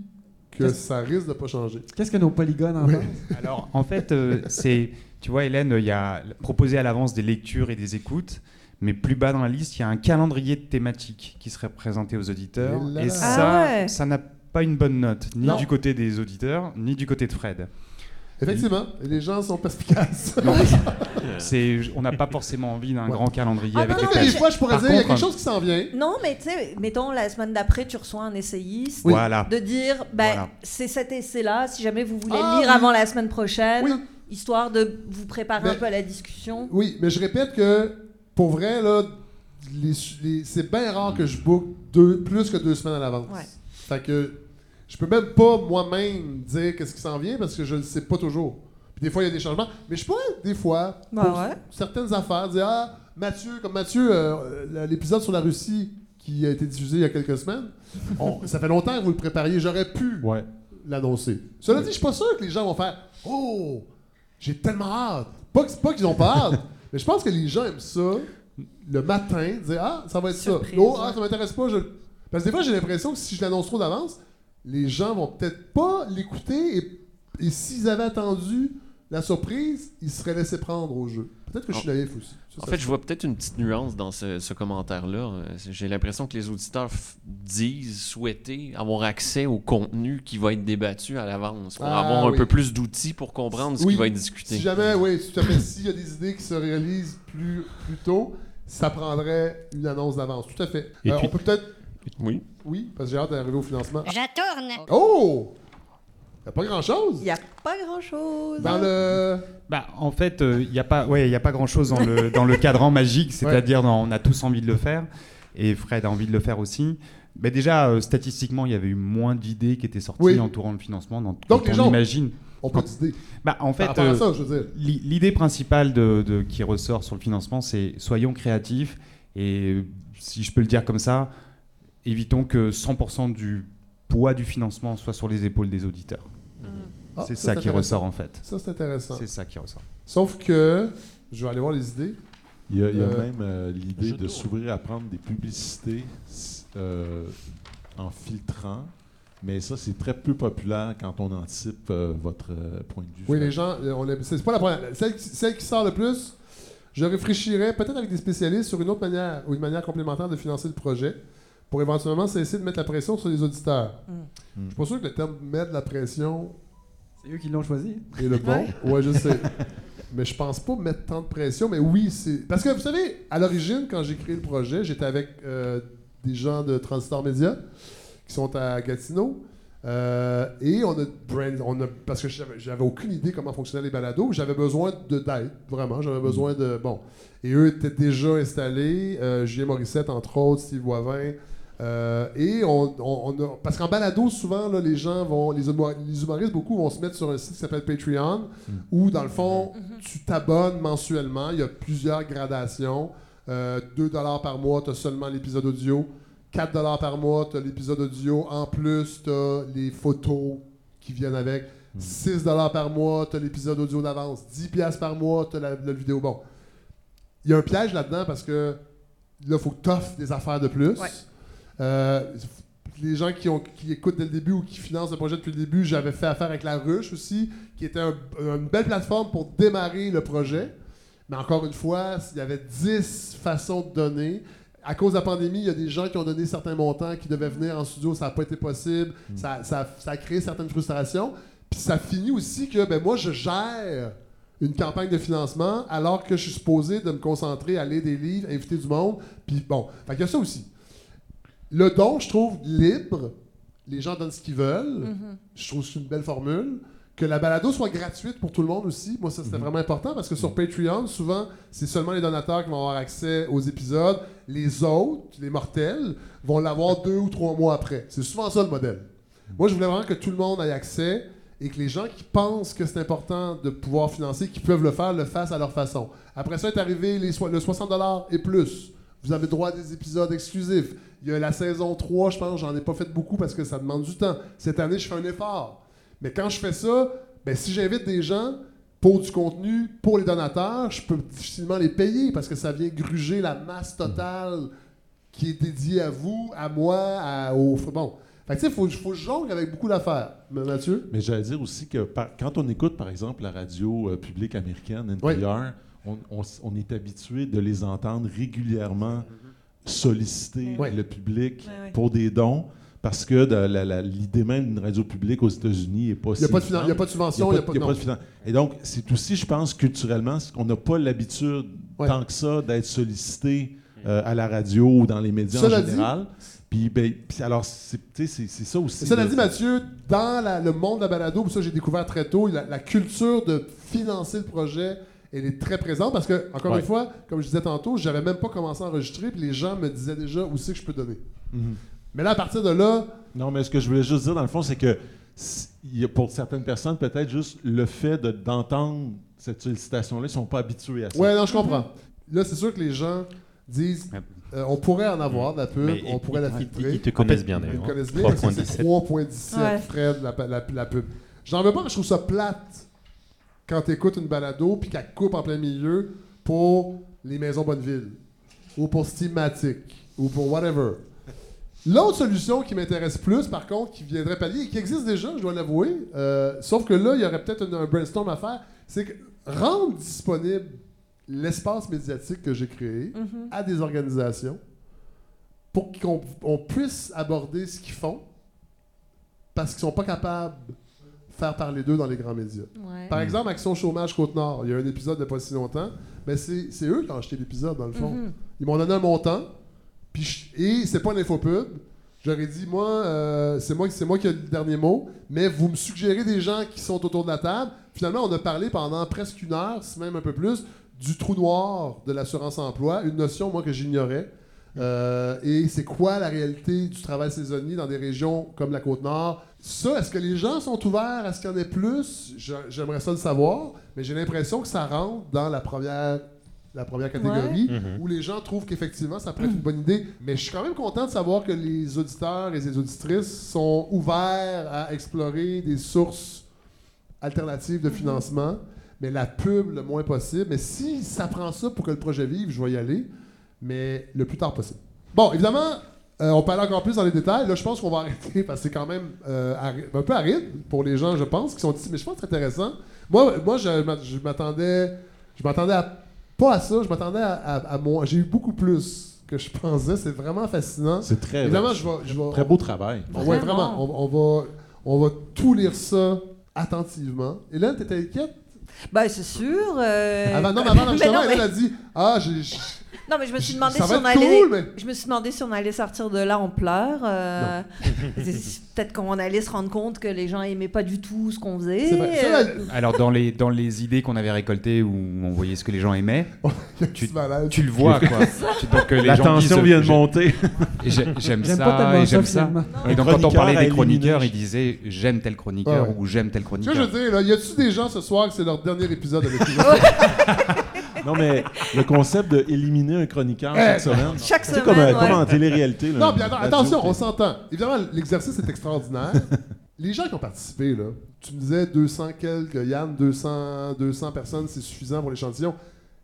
que ça risque de pas changer. Qu'est-ce que nos polygones en Oui. pensent? Alors, en fait, euh, c'est, tu vois, Hélène, il y a proposé à l'avance des lectures et des écoutes, mais plus bas dans la liste, il y a un calendrier de thématiques qui serait présenté aux auditeurs. Et là Et là. ça, Ah ouais. ça n'a pas une bonne note, ni Non. du côté des auditeurs, ni du côté de Fred. Effectivement, les gens sont perspicaces. C'est, on n'a pas forcément envie d'un Ouais. grand calendrier Ah avec non, des non, Mais thèmes. des fois, je pourrais Par dire, il y a quelque chose qui s'en vient. Non, mais tu sais, mettons la semaine d'après, tu reçois un essayiste. Oui. Voilà. De dire, ben, Voilà. c'est cet essai-là, si jamais vous voulez Ah, le lire oui. avant la semaine prochaine, Oui. histoire de vous préparer Mais- un peu à la discussion. Oui, mais je répète que, pour vrai, là, les- les- c'est bien rare que je book deux, plus que deux semaines à l'avance. Ouais. Fait que je peux même pas moi-même dire qu'est-ce qui s'en vient parce que je ne sais pas toujours. Puis des fois, il y a des changements. Mais je pourrais, des fois, Bah pour ouais. certaines affaires, dire Ah, Mathieu, comme Mathieu, euh, l'épisode sur la Russie qui a été diffusé il y a quelques semaines, on- ça fait longtemps que vous le prépariez. J'aurais pu Ouais. l'annoncer. Cela dit, je suis pas sûr que les gens vont faire Oh, j'ai tellement hâte. Pas, que- pas qu'ils ont pas hâte, mais je pense que les gens aiment ça le matin, dire Ah, ça va être Surprise, ça. Oh, ah, ça m'intéresse pas. Je... Parce que des fois, j'ai l'impression que si je l'annonce trop d'avance, les gens vont peut-être pas l'écouter et, et s'ils avaient attendu la surprise, ils seraient laissés prendre au jeu. Peut-être que je suis naïf aussi. Ça, En fait, je vois peut-être une petite nuance dans ce, ce commentaire-là. Euh, J'ai l'impression que les auditeurs disent souhaiter avoir accès au contenu qui va être débattu à l'avance pour Ah, avoir un peu plus d'outils pour comprendre ce Oui. qui va être discuté. Si jamais, oui, tout à fait, s'il y a des idées qui se réalisent plus, plus tôt, ça prendrait une annonce d'avance. Tout à fait. Et Euh, puis- on peut peut-être. Oui. Oui, parce que j'ai hâte d'arriver au financement. Je tourne. Oh! Il a pas grand-chose. Il n'y a pas grand-chose. Dans le. Bah, en fait, il n'y a pas, ouais, y a pas grand-chose dans le, dans le cadran magique, c'est-à-dire dans- on a tous envie de le faire, et Fred a envie de le faire aussi. Mais déjà, euh, statistiquement, il y avait eu moins d'idées qui étaient sorties Oui. entourant le financement. Donc, Donc, les on gens- imagine. On peut d'idées. Bah, en fait, euh, l'idée principale de, de- qui ressort sur le financement, c'est soyons créatifs et, euh, si je peux le dire comme ça, évitons que 100% du poids du financement soit sur les épaules des auditeurs. Ah, c'est ça qui ressort en fait. Ça, c'est intéressant. C'est ça qui ressort. Sauf que. Je vais aller voir les idées. Il y a, il y a Euh, même euh, l'idée de s'ouvrir à prendre des publicités euh, en filtrant, mais ça, c'est très peu populaire quand on anticipe euh, votre euh, point de vue. Oui, les gens. C'est pas la première. Celle qui sort le plus, je réfléchirais peut-être avec des spécialistes sur une autre manière ou une manière complémentaire de financer le projet pour éventuellement cesser de mettre la pression sur les auditeurs. Mm. Je suis pas sûr que le terme mettre la pression C'est eux qui l'ont choisi. est le bon. Ouais, je sais. Mais je pense pas mettre tant de pression. Mais oui, c'est. Parce que vous savez, à l'origine, quand j'ai créé le projet, j'étais avec euh, des gens de Transistor Media qui sont à Gatineau. Euh, et on a, brand- on a parce que j'avais j'avais aucune idée comment fonctionnaient les balados, j'avais besoin de d'aide, vraiment, j'avais besoin de bon. Et eux étaient déjà installés, euh, Julien Morissette entre autres, Steve Boivin, euh, et on, on- on a, parce qu'en balado souvent là, les gens vont, les, les humoristes beaucoup vont se mettre sur un site qui s'appelle Patreon, où dans le fond tu t'abonnes mensuellement, il y a plusieurs gradations, Euh, 2 dollars par mois, tu as seulement l'épisode audio. 4 dollars par mois, tu as l'épisode audio. En plus, tu as les photos qui viennent avec. 6 dollars par mois, tu as l'épisode audio d'avance. 10 piastres par mois, tu as la, la vidéo. Bon. Il y a un piège là-dedans parce que là, il faut que tu offres des affaires de plus. Ouais. Euh, les gens qui, ont, qui écoutent dès le début ou qui financent le projet depuis le début, j'avais fait affaire avec La Ruche aussi, qui était un- une belle plateforme pour démarrer le projet. Mais encore une fois, il y avait 10 façons de donner. À cause de la pandémie, il y a des gens qui ont donné certains montants qui devaient venir en studio, ça n'a pas été possible. Ça, ça- ça a créé certaines frustrations. Puis ça finit aussi que ben, moi, je gère une campagne de financement alors que je suis supposé de me concentrer à lire des livres, inviter du monde. Puis bon, fait qu'il y a ça aussi. Le don, je trouve libre. Les gens donnent ce qu'ils veulent. Mhm. Je trouve que c'est une belle formule. Que la balado soit gratuite pour tout le monde aussi. Moi, ça, c'était vraiment important parce que sur Patreon, souvent, c'est seulement les donateurs qui vont avoir accès aux épisodes. Les autres, les mortels, vont l'avoir deux ou trois mois après. C'est souvent ça le modèle. Moi, je voulais vraiment que tout le monde ait accès et que les gens qui pensent que c'est important de pouvoir financer, qui peuvent le faire, le fassent à leur façon. Après ça est arrivé les so- le 60$ et plus. Vous avez droit à des épisodes exclusifs. Il y a la saison 3, je pense, j'en ai pas fait beaucoup parce que ça demande du temps. Cette année, je fais un effort. Mais quand je fais ça, ben, si j'invite des gens pour du contenu, pour les donateurs, je peux difficilement les payer parce que ça vient gruger la masse totale qui est dédiée à vous, à moi, à, au... Bon. Fait que tu sais, il faut, faut jongler avec beaucoup d'affaires. Mathieu? Mais j'allais dire aussi que par- quand on écoute, par exemple, la radio euh, publique américaine, NPR, Oui. on, on s- on est habitué de les entendre régulièrement solliciter Oui. le public Oui, pour des dons. Parce que de la- la- l'idée même d'une radio publique aux États-Unis n'est pas Il n'y a, si pas de finan- grande. il y a pas de subvention, il n'y a pas de... il y a pas de finan- Et donc, c'est aussi, je pense, culturellement, qu'on n'a pas l'habitude, Ouais. tant que ça, d'être sollicité euh, à la radio ou dans les médias Cela en dit- général. Puis, ben, puis alors, c'est tu sais, c'est- c'est ça aussi. Cela dit, Mathieu, dans la- le monde de la balado, ça j'ai découvert très tôt, la, la culture de financer le projet, elle est très présente parce que, encore Ouais. une fois, comme je disais tantôt, j'avais même pas commencé à enregistrer, puis les gens me disaient déjà où c'est que je peux donner. Mhm. Mais là, à partir de là, Non, mais ce que je voulais juste dire, dans le fond, c'est que pour certaines personnes, peut-être juste le fait de- d'entendre cette sollicitation-là, ils ne sont pas habitués à ça. ouais, non, je comprends. Là, c'est sûr que les gens disent, euh, on pourrait en avoir de la pub, Mais on pourrait la filtrer. Ils te connaissent bien Ils me d'ailleurs. connaissent bien, mais ça, c'est 3.17. 3.17, Ouais. Fred, la, la, la pub. J'en veux pas, je trouve ça plate quand tu écoutes une balado puis qu'elle coupe en plein milieu pour les maisons Bonneville ou pour Steamatic ou pour whatever. L'autre solution qui m'intéresse plus, par contre, qui viendrait pallier, et qui existe déjà, je dois l'avouer, euh, sauf que là, il y aurait peut-être un, un brainstorm à faire, c'est que rendre disponible l'espace médiatique que j'ai créé Mhm. à des organisations pour qu'on on puisse aborder ce qu'ils font parce qu'ils sont pas capables faire parler d'eux dans les grands médias. Ouais. Par exemple, Action Chômage Côte-Nord, il y a un épisode de pas si longtemps, mais c'est eux qui ont acheté l'épisode dans le fond. Mhm. Ils m'ont donné un montant, puis et c'est pas une infopub. J'aurais dit, moi, euh, c'est moi, c'est moi qui ai le dernier mot, mais vous me suggérez des gens qui sont autour de la table. Finalement, on a parlé pendant presque une heure, si même un peu plus, du trou noir de l'assurance-emploi, une notion, moi, que j'ignorais. Euh, et c'est quoi la réalité du travail saisonnier dans des régions comme la Côte-Nord? Ça, est-ce que les gens sont ouverts? À ce qu'il y en ait plus? J'aimerais ça le savoir, mais j'ai l'impression que ça rentre dans la première, la première catégorie où les gens trouvent qu'effectivement, ça pourrait être une bonne idée. Mais je suis quand même content de savoir que les auditeurs et les auditrices sont ouverts à explorer des sources alternatives de financement, mais la pub le moins possible. Mais si ça prend ça pour que le projet vive, je vais y aller, mais le plus tard possible. Bon, évidemment, euh, on peut aller encore plus dans les détails. Là, je pense qu'on va arrêter parce que c'est quand même euh, un peu aride pour les gens, je pense, qui sont ici. Mais je pense que c'est intéressant. Moi, moi je m'a- je m'attendais je m'attendais à pas à ça, je m'attendais à, à, à mon... J'ai eu beaucoup plus que je pensais. C'est vraiment fascinant. C'est très, Évidemment, je vais... Je vais très beau travail. ouais, Vraiment. vraiment. On, on va, on va tout lire ça attentivement. Hélène, t'étais inquiète? Ben, c'est sûr. euh, Avant, non, mais avant mais l'enregistrement, non, mais- Hélène a dit Ah, j'ai. Non, mais je me suis demandé ça si on allait. cool, mais. Je me suis demandé si on allait sortir de là en pleurs. euh, Peut-être qu'on allait se rendre compte que les gens aimaient pas du tout ce qu'on faisait. C'est vrai. Ça, euh, Alors, dans les, dans les idées qu'on avait récoltées où on voyait ce que les gens aimaient, un Tu- tu le vois, quoi. Tu- donc, euh, les La gens tension disent, vient de monter. J'aime ça, et j'aime ça. Et donc, quand on parlait des chroniqueurs, ils disaient j'aime tel chroniqueur ouais. ou j'aime tel Tu chroniqueur. je veux dire, là, y a-tu des gens ce soir que c'est leur dernier épisode avec nous? Non, mais le concept de éliminer un chroniqueur Eh, chaque semaine. Chaque C'est comme, semaine, euh, comme ouais. en télé-réalité. là, non, puis radio, attention, on s'entend. Évidemment, l'exercice est extraordinaire. Les gens qui ont participé, là, tu me disais 200 quelques, Yann, 200, 200 personnes, c'est suffisant pour l'échantillon.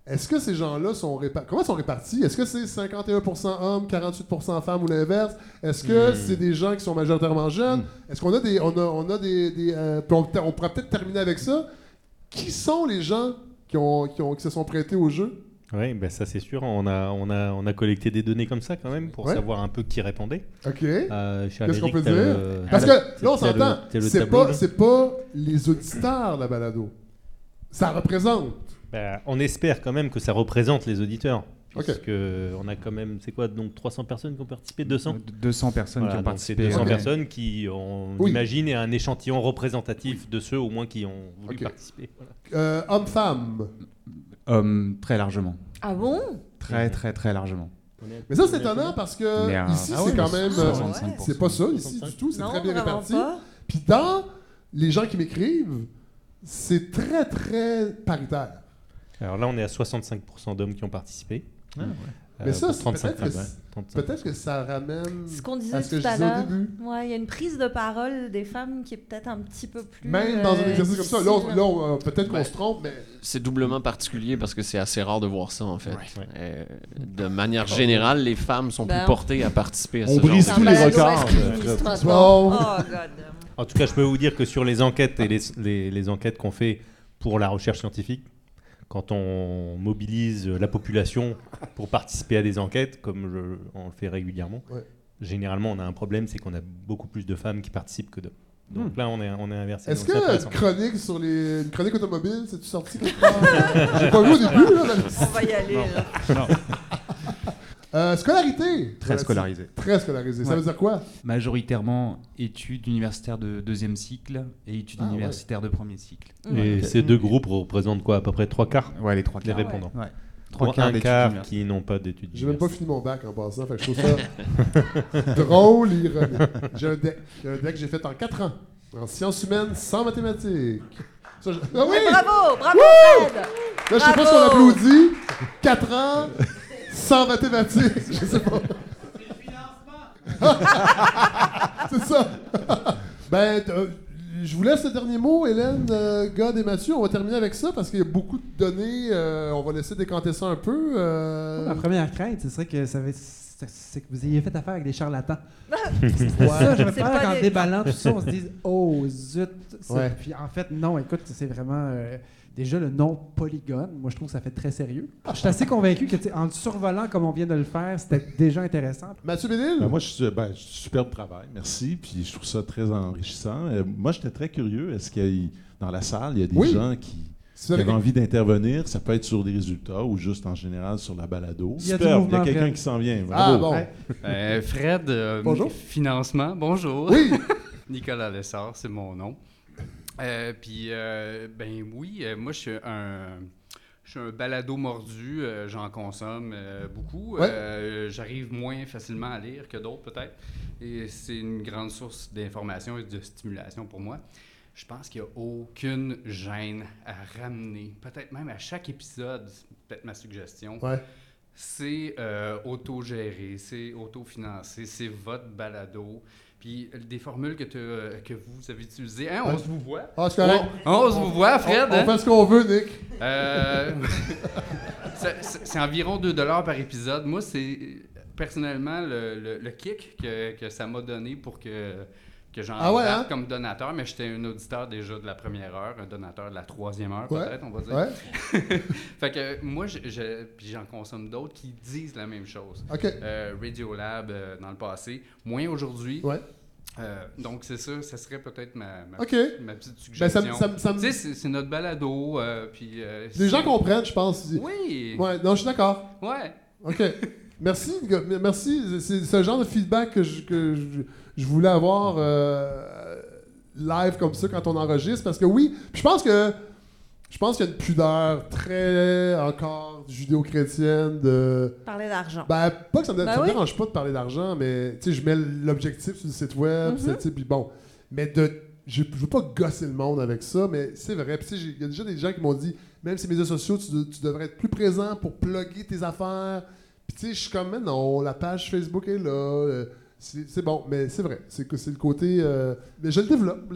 Est-ce que ces gens-là sont répartis? Comment ils sont répartis? Est-ce que c'est 51% hommes, 48% femmes ou l'inverse? Est-ce que Hmm. c'est des gens qui sont majoritairement jeunes? Hmm. Est-ce qu'on a des. On a, on a des. des, euh, puis on, on pourrait peut-être terminer avec ça. Qui sont les gens qui, ont, qui, ont, qui se sont prêtés au jeu? Oui, ben ça c'est sûr. On a, on, a, on a collecté des données comme ça quand même pour Ouais. savoir un peu qui répondait. OK. Euh, Qu'est-ce qu'on peut dire? le- Parce que là, on s'entend. C'est pas, pas les auditeurs, la balado. Ça représente. Ben, on espère quand même que ça représente les auditeurs. Ok. Puisque on a quand même, c'est quoi, donc 300 personnes qui ont participé? 200 200 personnes Voilà, qui ont participé. 200 Ok. personnes qui, on Oui. imagine, est un échantillon représentatif de ceux au moins qui ont voulu participer. Voilà. Euh, Homme-femme. Hommes, très largement. Ah bon? Très, très, très largement. Mais ça, c'est étonnant parce que euh, ici, ah ouais, c'est quand même. c'est- euh, 65%. C'est pas ça ici du tout. C'est très bien réparti. pas. Puis dans les gens qui m'écrivent, c'est très, très paritaire. Alors là, on est à 65% d'hommes qui ont participé. Ah, ouais. Mais ça, pour c'est 35 peut-être que femmes, c'est- ouais, 35. Peut-être que ça ramène Ce qu'on disait à ce que tout je à au l'heure. début. Ouais, il y a une prise de parole des femmes qui est peut-être un petit peu plus. Même dans un euh, exercice comme ça. Là, on- on- euh, peut-être qu'on Ben, se trompe, mais. C'est doublement particulier parce que c'est assez rare de voir ça, en fait. Ouais. Euh, de manière générale, les femmes sont Ben, plus portées à participer à on ce brise genre tous de- les records. Oh, God. En tout cas, je peux vous dire que sur les enquêtes et les, les- les enquêtes qu'on fait pour la recherche scientifique, quand on mobilise la population pour participer à des enquêtes, comme je- on le fait régulièrement, Ouais. généralement on a un problème, c'est qu'on a beaucoup plus de femmes qui participent que d'hommes. Donc là, on est, on est inversé. Est-ce que une chronique sur les. Une chronique automobile, c'est-tu sorti quelque part? J'ai pas vu au début, là. On va y aller. là. Euh, scolarité. Très scolarisé. Très scolarisé. Ça Ouais. veut dire quoi? Majoritairement études universitaires de deuxième cycle et études Ah, ouais. universitaires de premier cycle. Et ces deux groupes représentent quoi? À peu près trois quarts Ouais, les trois des quarts. répondants. Ouais. Trois Trois quarts quart qui n'ont pas d'études. J'ai même pas fini mon bac en passant, fait que je trouve ça drôle, ironique. J'ai un deck. J'ai un deck que j'ai fait en 4 ans. En sciences humaines sans mathématiques. Ça, je- Ah oui! Bravo, bravo, Fred. Là, je sais pas si on applaudit. 4 ans sans mathématiques. Je sais pas. C'est ça. ben, euh, je vous laisse le dernier mot, Hélène, euh, God et Mathieu. On va terminer avec ça parce qu'il y a beaucoup de données. euh, on va laisser décanter ça un peu. euh. Ma première crainte, ce serait que ça va- c'est c'est que vous ayez fait affaire avec des charlatans. Ouais. Ça, C'est peur pas qu'en déballant tout ça, on se dise Oh zut! c'est- Ouais. Puis en fait, non, écoute, c'est vraiment. Déjà, le nom polygone, moi je trouve que ça fait très sérieux. Je suis assez convaincu que en le survolant comme on vient de le faire, c'était déjà intéressant. Mathieu Bédil? Ben, moi, je suis, ben, je suis superbe travail, merci. Puis je trouve ça très enrichissant. Euh, moi, j'étais très curieux. Est-ce qu'il y a, dans la salle, il y a des Oui. gens qui, Si vous avaient avez- envie d'intervenir? Ça peut être sur des résultats ou juste en général sur la balado. Il y a du Superbe, il y mouvement, a quelqu'un qui s'en vient. Ah bon. Euh, Fred, euh, Bonjour. financement, bonjour. Oui. Nicolas Lessard, c'est mon nom. Euh, Puis, euh, ben oui, euh, moi, je suis un, je suis un balado mordu, euh, j'en consomme beaucoup. Ouais. J'arrive moins facilement à lire que d'autres, peut-être. Et c'est une grande source d'information et de stimulation pour moi. Je pense qu'il n'y a aucune gêne à ramener, peut-être même à chaque épisode, c'est peut-être ma suggestion. Ouais. C'est autogéré, c'est autofinancé, c'est votre balado. Puis euh, des formules que, euh, que vous avez utilisées. Hein, on Ouais. se vous voit. Ah, c'est correct. On, on se vous voit, Fred. On, on hein? fait ce qu'on veut, Nick. Euh, c'est environ 2 par épisode. Moi, c'est personnellement le, le- le kick que, que ça m'a donné pour que, que j'en Ah ouais, hein? comme donateur. Mais j'étais un auditeur déjà de la première heure, un donateur de la troisième heure, Ouais. peut-être, on va dire. Ouais. Fait que moi, je, je- puis j'en consomme d'autres qui disent la même chose. OK. Euh, Radiolab euh, dans le passé, moins aujourd'hui. Euh, donc c'est ça, ça serait peut-être ma, ma, OK. ma petite Ben, ça, suggestion. ça, ça c'est- notre balado, euh, puis... euh, Les gens comprennent, je pense. Oui! Ouais, non, je suis d'accord. Ouais! OK. Merci, merci. C'est ce genre de feedback que je, que je, je voulais avoir euh, live comme ça quand on enregistre. Parce que oui, je pense que je pense qu'il y a une pudeur très encore judéo-chrétienne de. Parler d'argent. Ben, pas que ça me, Ben ça me dérange pas de parler d'argent, mais tu sais, je mets l'objectif sur le site web, tu sais, puis bon. Mais de. Je, veux pas gosser le monde avec ça, mais c'est vrai. Puis il y a déjà des gens qui m'ont dit, même ces médias sociaux, tu, de- tu devrais être plus présent pour plugger tes affaires. Puis tu sais, je suis comme, mais non, la page Facebook est là. euh, c'est bon, mais c'est vrai. C'est que c'est le côté. euh, mais je le développe,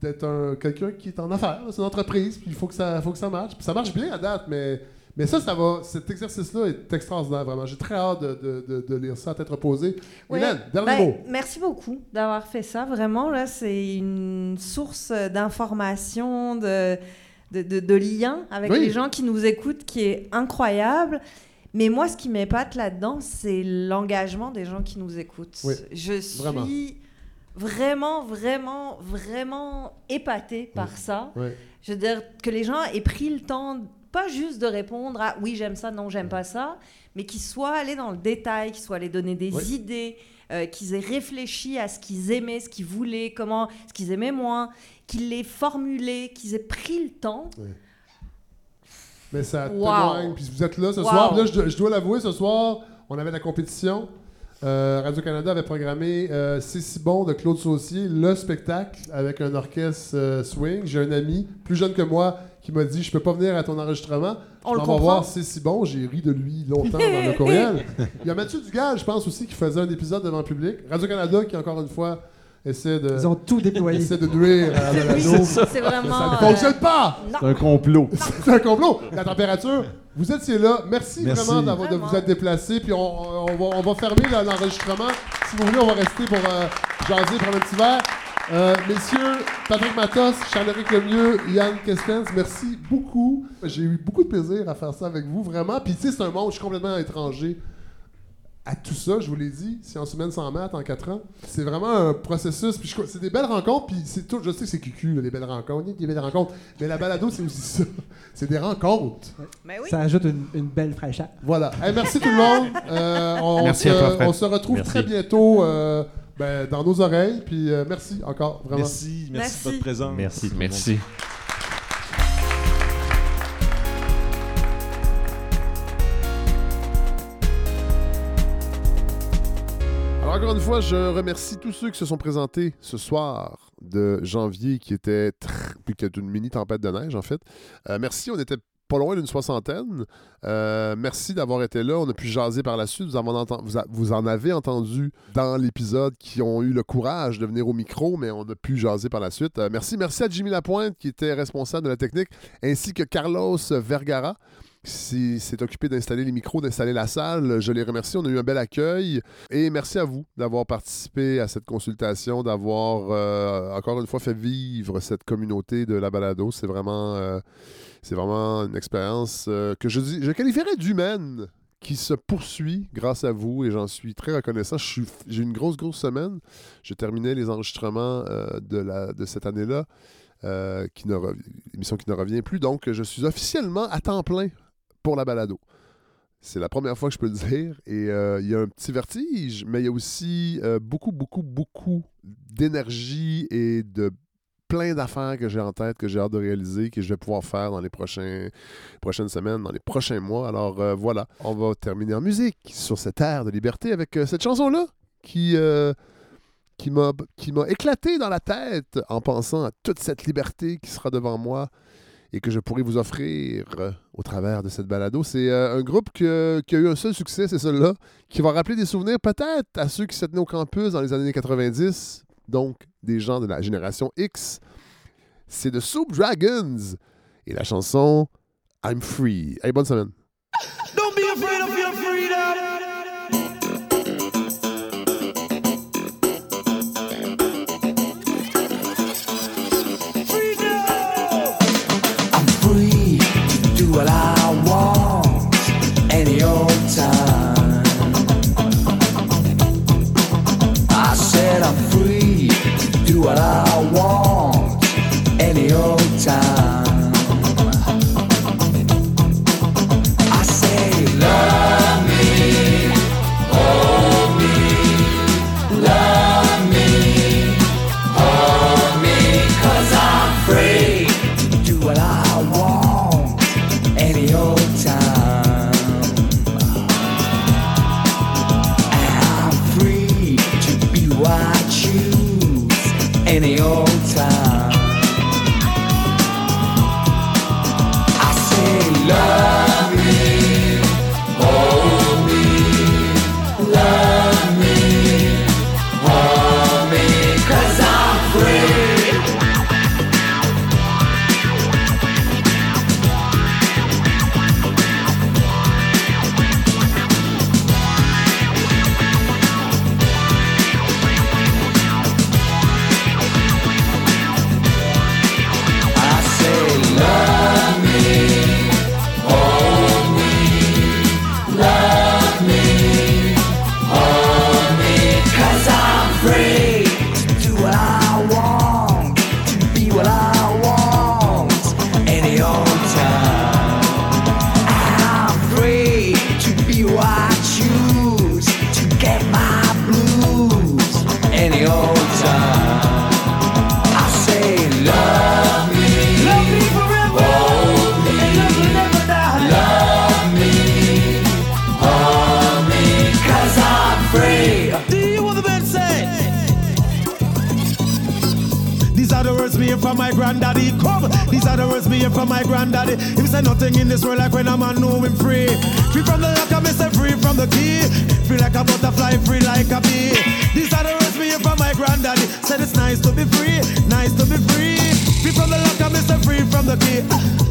d'être un quelqu'un qui est en affaires. C'est une entreprise, puis il faut que ça, faut que ça marche. Puis ça marche bien à date, mais Mais ça, ça va. Cet exercice-là est extraordinaire, vraiment. J'ai très hâte de, de- de- de lire ça à tête reposée. Hélène, dernier Ben, mot. Merci beaucoup d'avoir fait ça. Vraiment, là, c'est une source d'information, de, de, de- de liens avec Oui. les gens qui nous écoutent qui est incroyable. Mais moi, ce qui m'épate là-dedans, c'est l'engagement des gens qui nous écoutent. Oui, Je suis vraiment. vraiment, vraiment, vraiment épatée par ça. Je veux dire que les gens aient pris le temps, pas juste de répondre à oui, j'aime ça, non, j'aime pas ça, mais qu'ils soient allés dans le détail, qu'ils soient allés donner des idées, euh, qu'ils aient réfléchi à ce qu'ils aimaient, ce qu'ils voulaient, comment, ce qu'ils aimaient moins, qu'ils l'aient formulé, qu'ils aient pris le temps. Mais ça Wow. témoigne. Puis vous êtes là ce Wow. soir. Puis là, je, dois- je dois l'avouer, ce soir, on avait la compétition. Euh, Radio-Canada avait programmé euh, C'est si bon de Claude Saucier, le spectacle avec un orchestre euh, swing. J'ai un ami plus jeune que moi qui m'a dit Je peux pas venir à ton enregistrement. On comprend. voir C'est si bon. J'ai ri de lui longtemps dans le courriel. Il y a Mathieu Dugal, je pense aussi, qui faisait un épisode devant le public. Radio-Canada qui, encore une fois, essaie de, Ils ont tout déployé. essaie de nuire à la Oui, balado. c'est vraiment. Ça ne euh, fonctionne pas! C'est un complot. C'est un complot. La température, vous étiez là. Merci, Merci. vraiment d'avoir, de vous être déplacés. Puis on, on va, on va fermer là, l'enregistrement. Si vous voulez, on va rester pour euh, jaser, prendre un petit verre. Euh, messieurs, Patrick Matos, Charles-Éric Lemieux, Yann Kestens, merci beaucoup. J'ai eu beaucoup de plaisir à faire ça avec vous, vraiment. Puis tu sais, c'est un monde, je suis complètement étranger à tout ça, je vous l'ai dit, si en semaine sans maths en 4 ans, c'est vraiment un processus. Puis je- c'est des belles rencontres, puis c'est tout. Je sais que c'est cucu, là, les belles rencontres, il y a des belles rencontres, mais la balado, c'est aussi ça. C'est des rencontres. Mais oui. Ça ajoute une, une belle fraîcheur. Voilà. Hey, merci tout le monde. Euh, on, Merci se, à toi, Fred. on se retrouve Merci. très bientôt euh, ben, dans nos oreilles. Puis euh, merci encore, vraiment. Merci, merci, Merci. de votre présence. Merci. Merci. Encore une fois, je remercie tous ceux qui se sont présentés ce soir de janvier, qui était qui est une mini tempête de neige en fait. Euh, merci, on était pas loin d'une soixantaine. Euh, merci d'avoir été là. On a pu jaser par la suite. Vous en avez entendu dans l'épisode qui ont eu le courage de venir au micro, mais on a pu jaser par la suite. Euh, merci, merci à Jimmy Lapointe qui était responsable de la technique, ainsi que Carlos Vergara s'est occupé d'installer les micros, d'installer la salle. Je les remercie. On a eu un bel accueil. Et merci à vous d'avoir participé à cette consultation, d'avoir euh, encore une fois fait vivre cette communauté de la balado. C'est vraiment, euh, c'est vraiment une expérience euh, que je, je qualifierais d'humaine qui se poursuit grâce à vous et j'en suis très reconnaissant. J'ai une grosse, grosse semaine. Je terminais les enregistrements de, cette année-là, euh, émission qui ne revient plus. Donc, je suis officiellement à temps plein pour la balado. C'est la première fois que je peux le dire. Et euh, il y a un petit vertige, mais il y a aussi euh, beaucoup, beaucoup, beaucoup d'énergie et de plein d'affaires que j'ai en tête, que j'ai hâte de réaliser, que je vais pouvoir faire dans les prochaines semaines, dans les prochains mois. Alors euh, voilà, on va terminer en musique sur cette ère de liberté avec cette chanson-là qui, qui m'a éclaté dans la tête en pensant à toute cette liberté qui sera devant moi et que je pourrais vous offrir euh, au travers de cette balado. C'est euh, un groupe qui a eu un seul succès, c'est celui-là, qui va rappeler des souvenirs peut-être à ceux qui se tenaient au campus dans les années 90, donc des gens de la génération X. C'est de Soup Dragons et la chanson I'm Free. Hey, bonne semaine. Don't be afraid of your freedom. Guará. Nothing in this world like when a man know him free. Free from the lock, I miss free from the key. Free like a butterfly, free like a bee. These are the words me hear from my granddaddy. Said it's nice to be free, nice to be free. Free from the lock, I miss free from the key.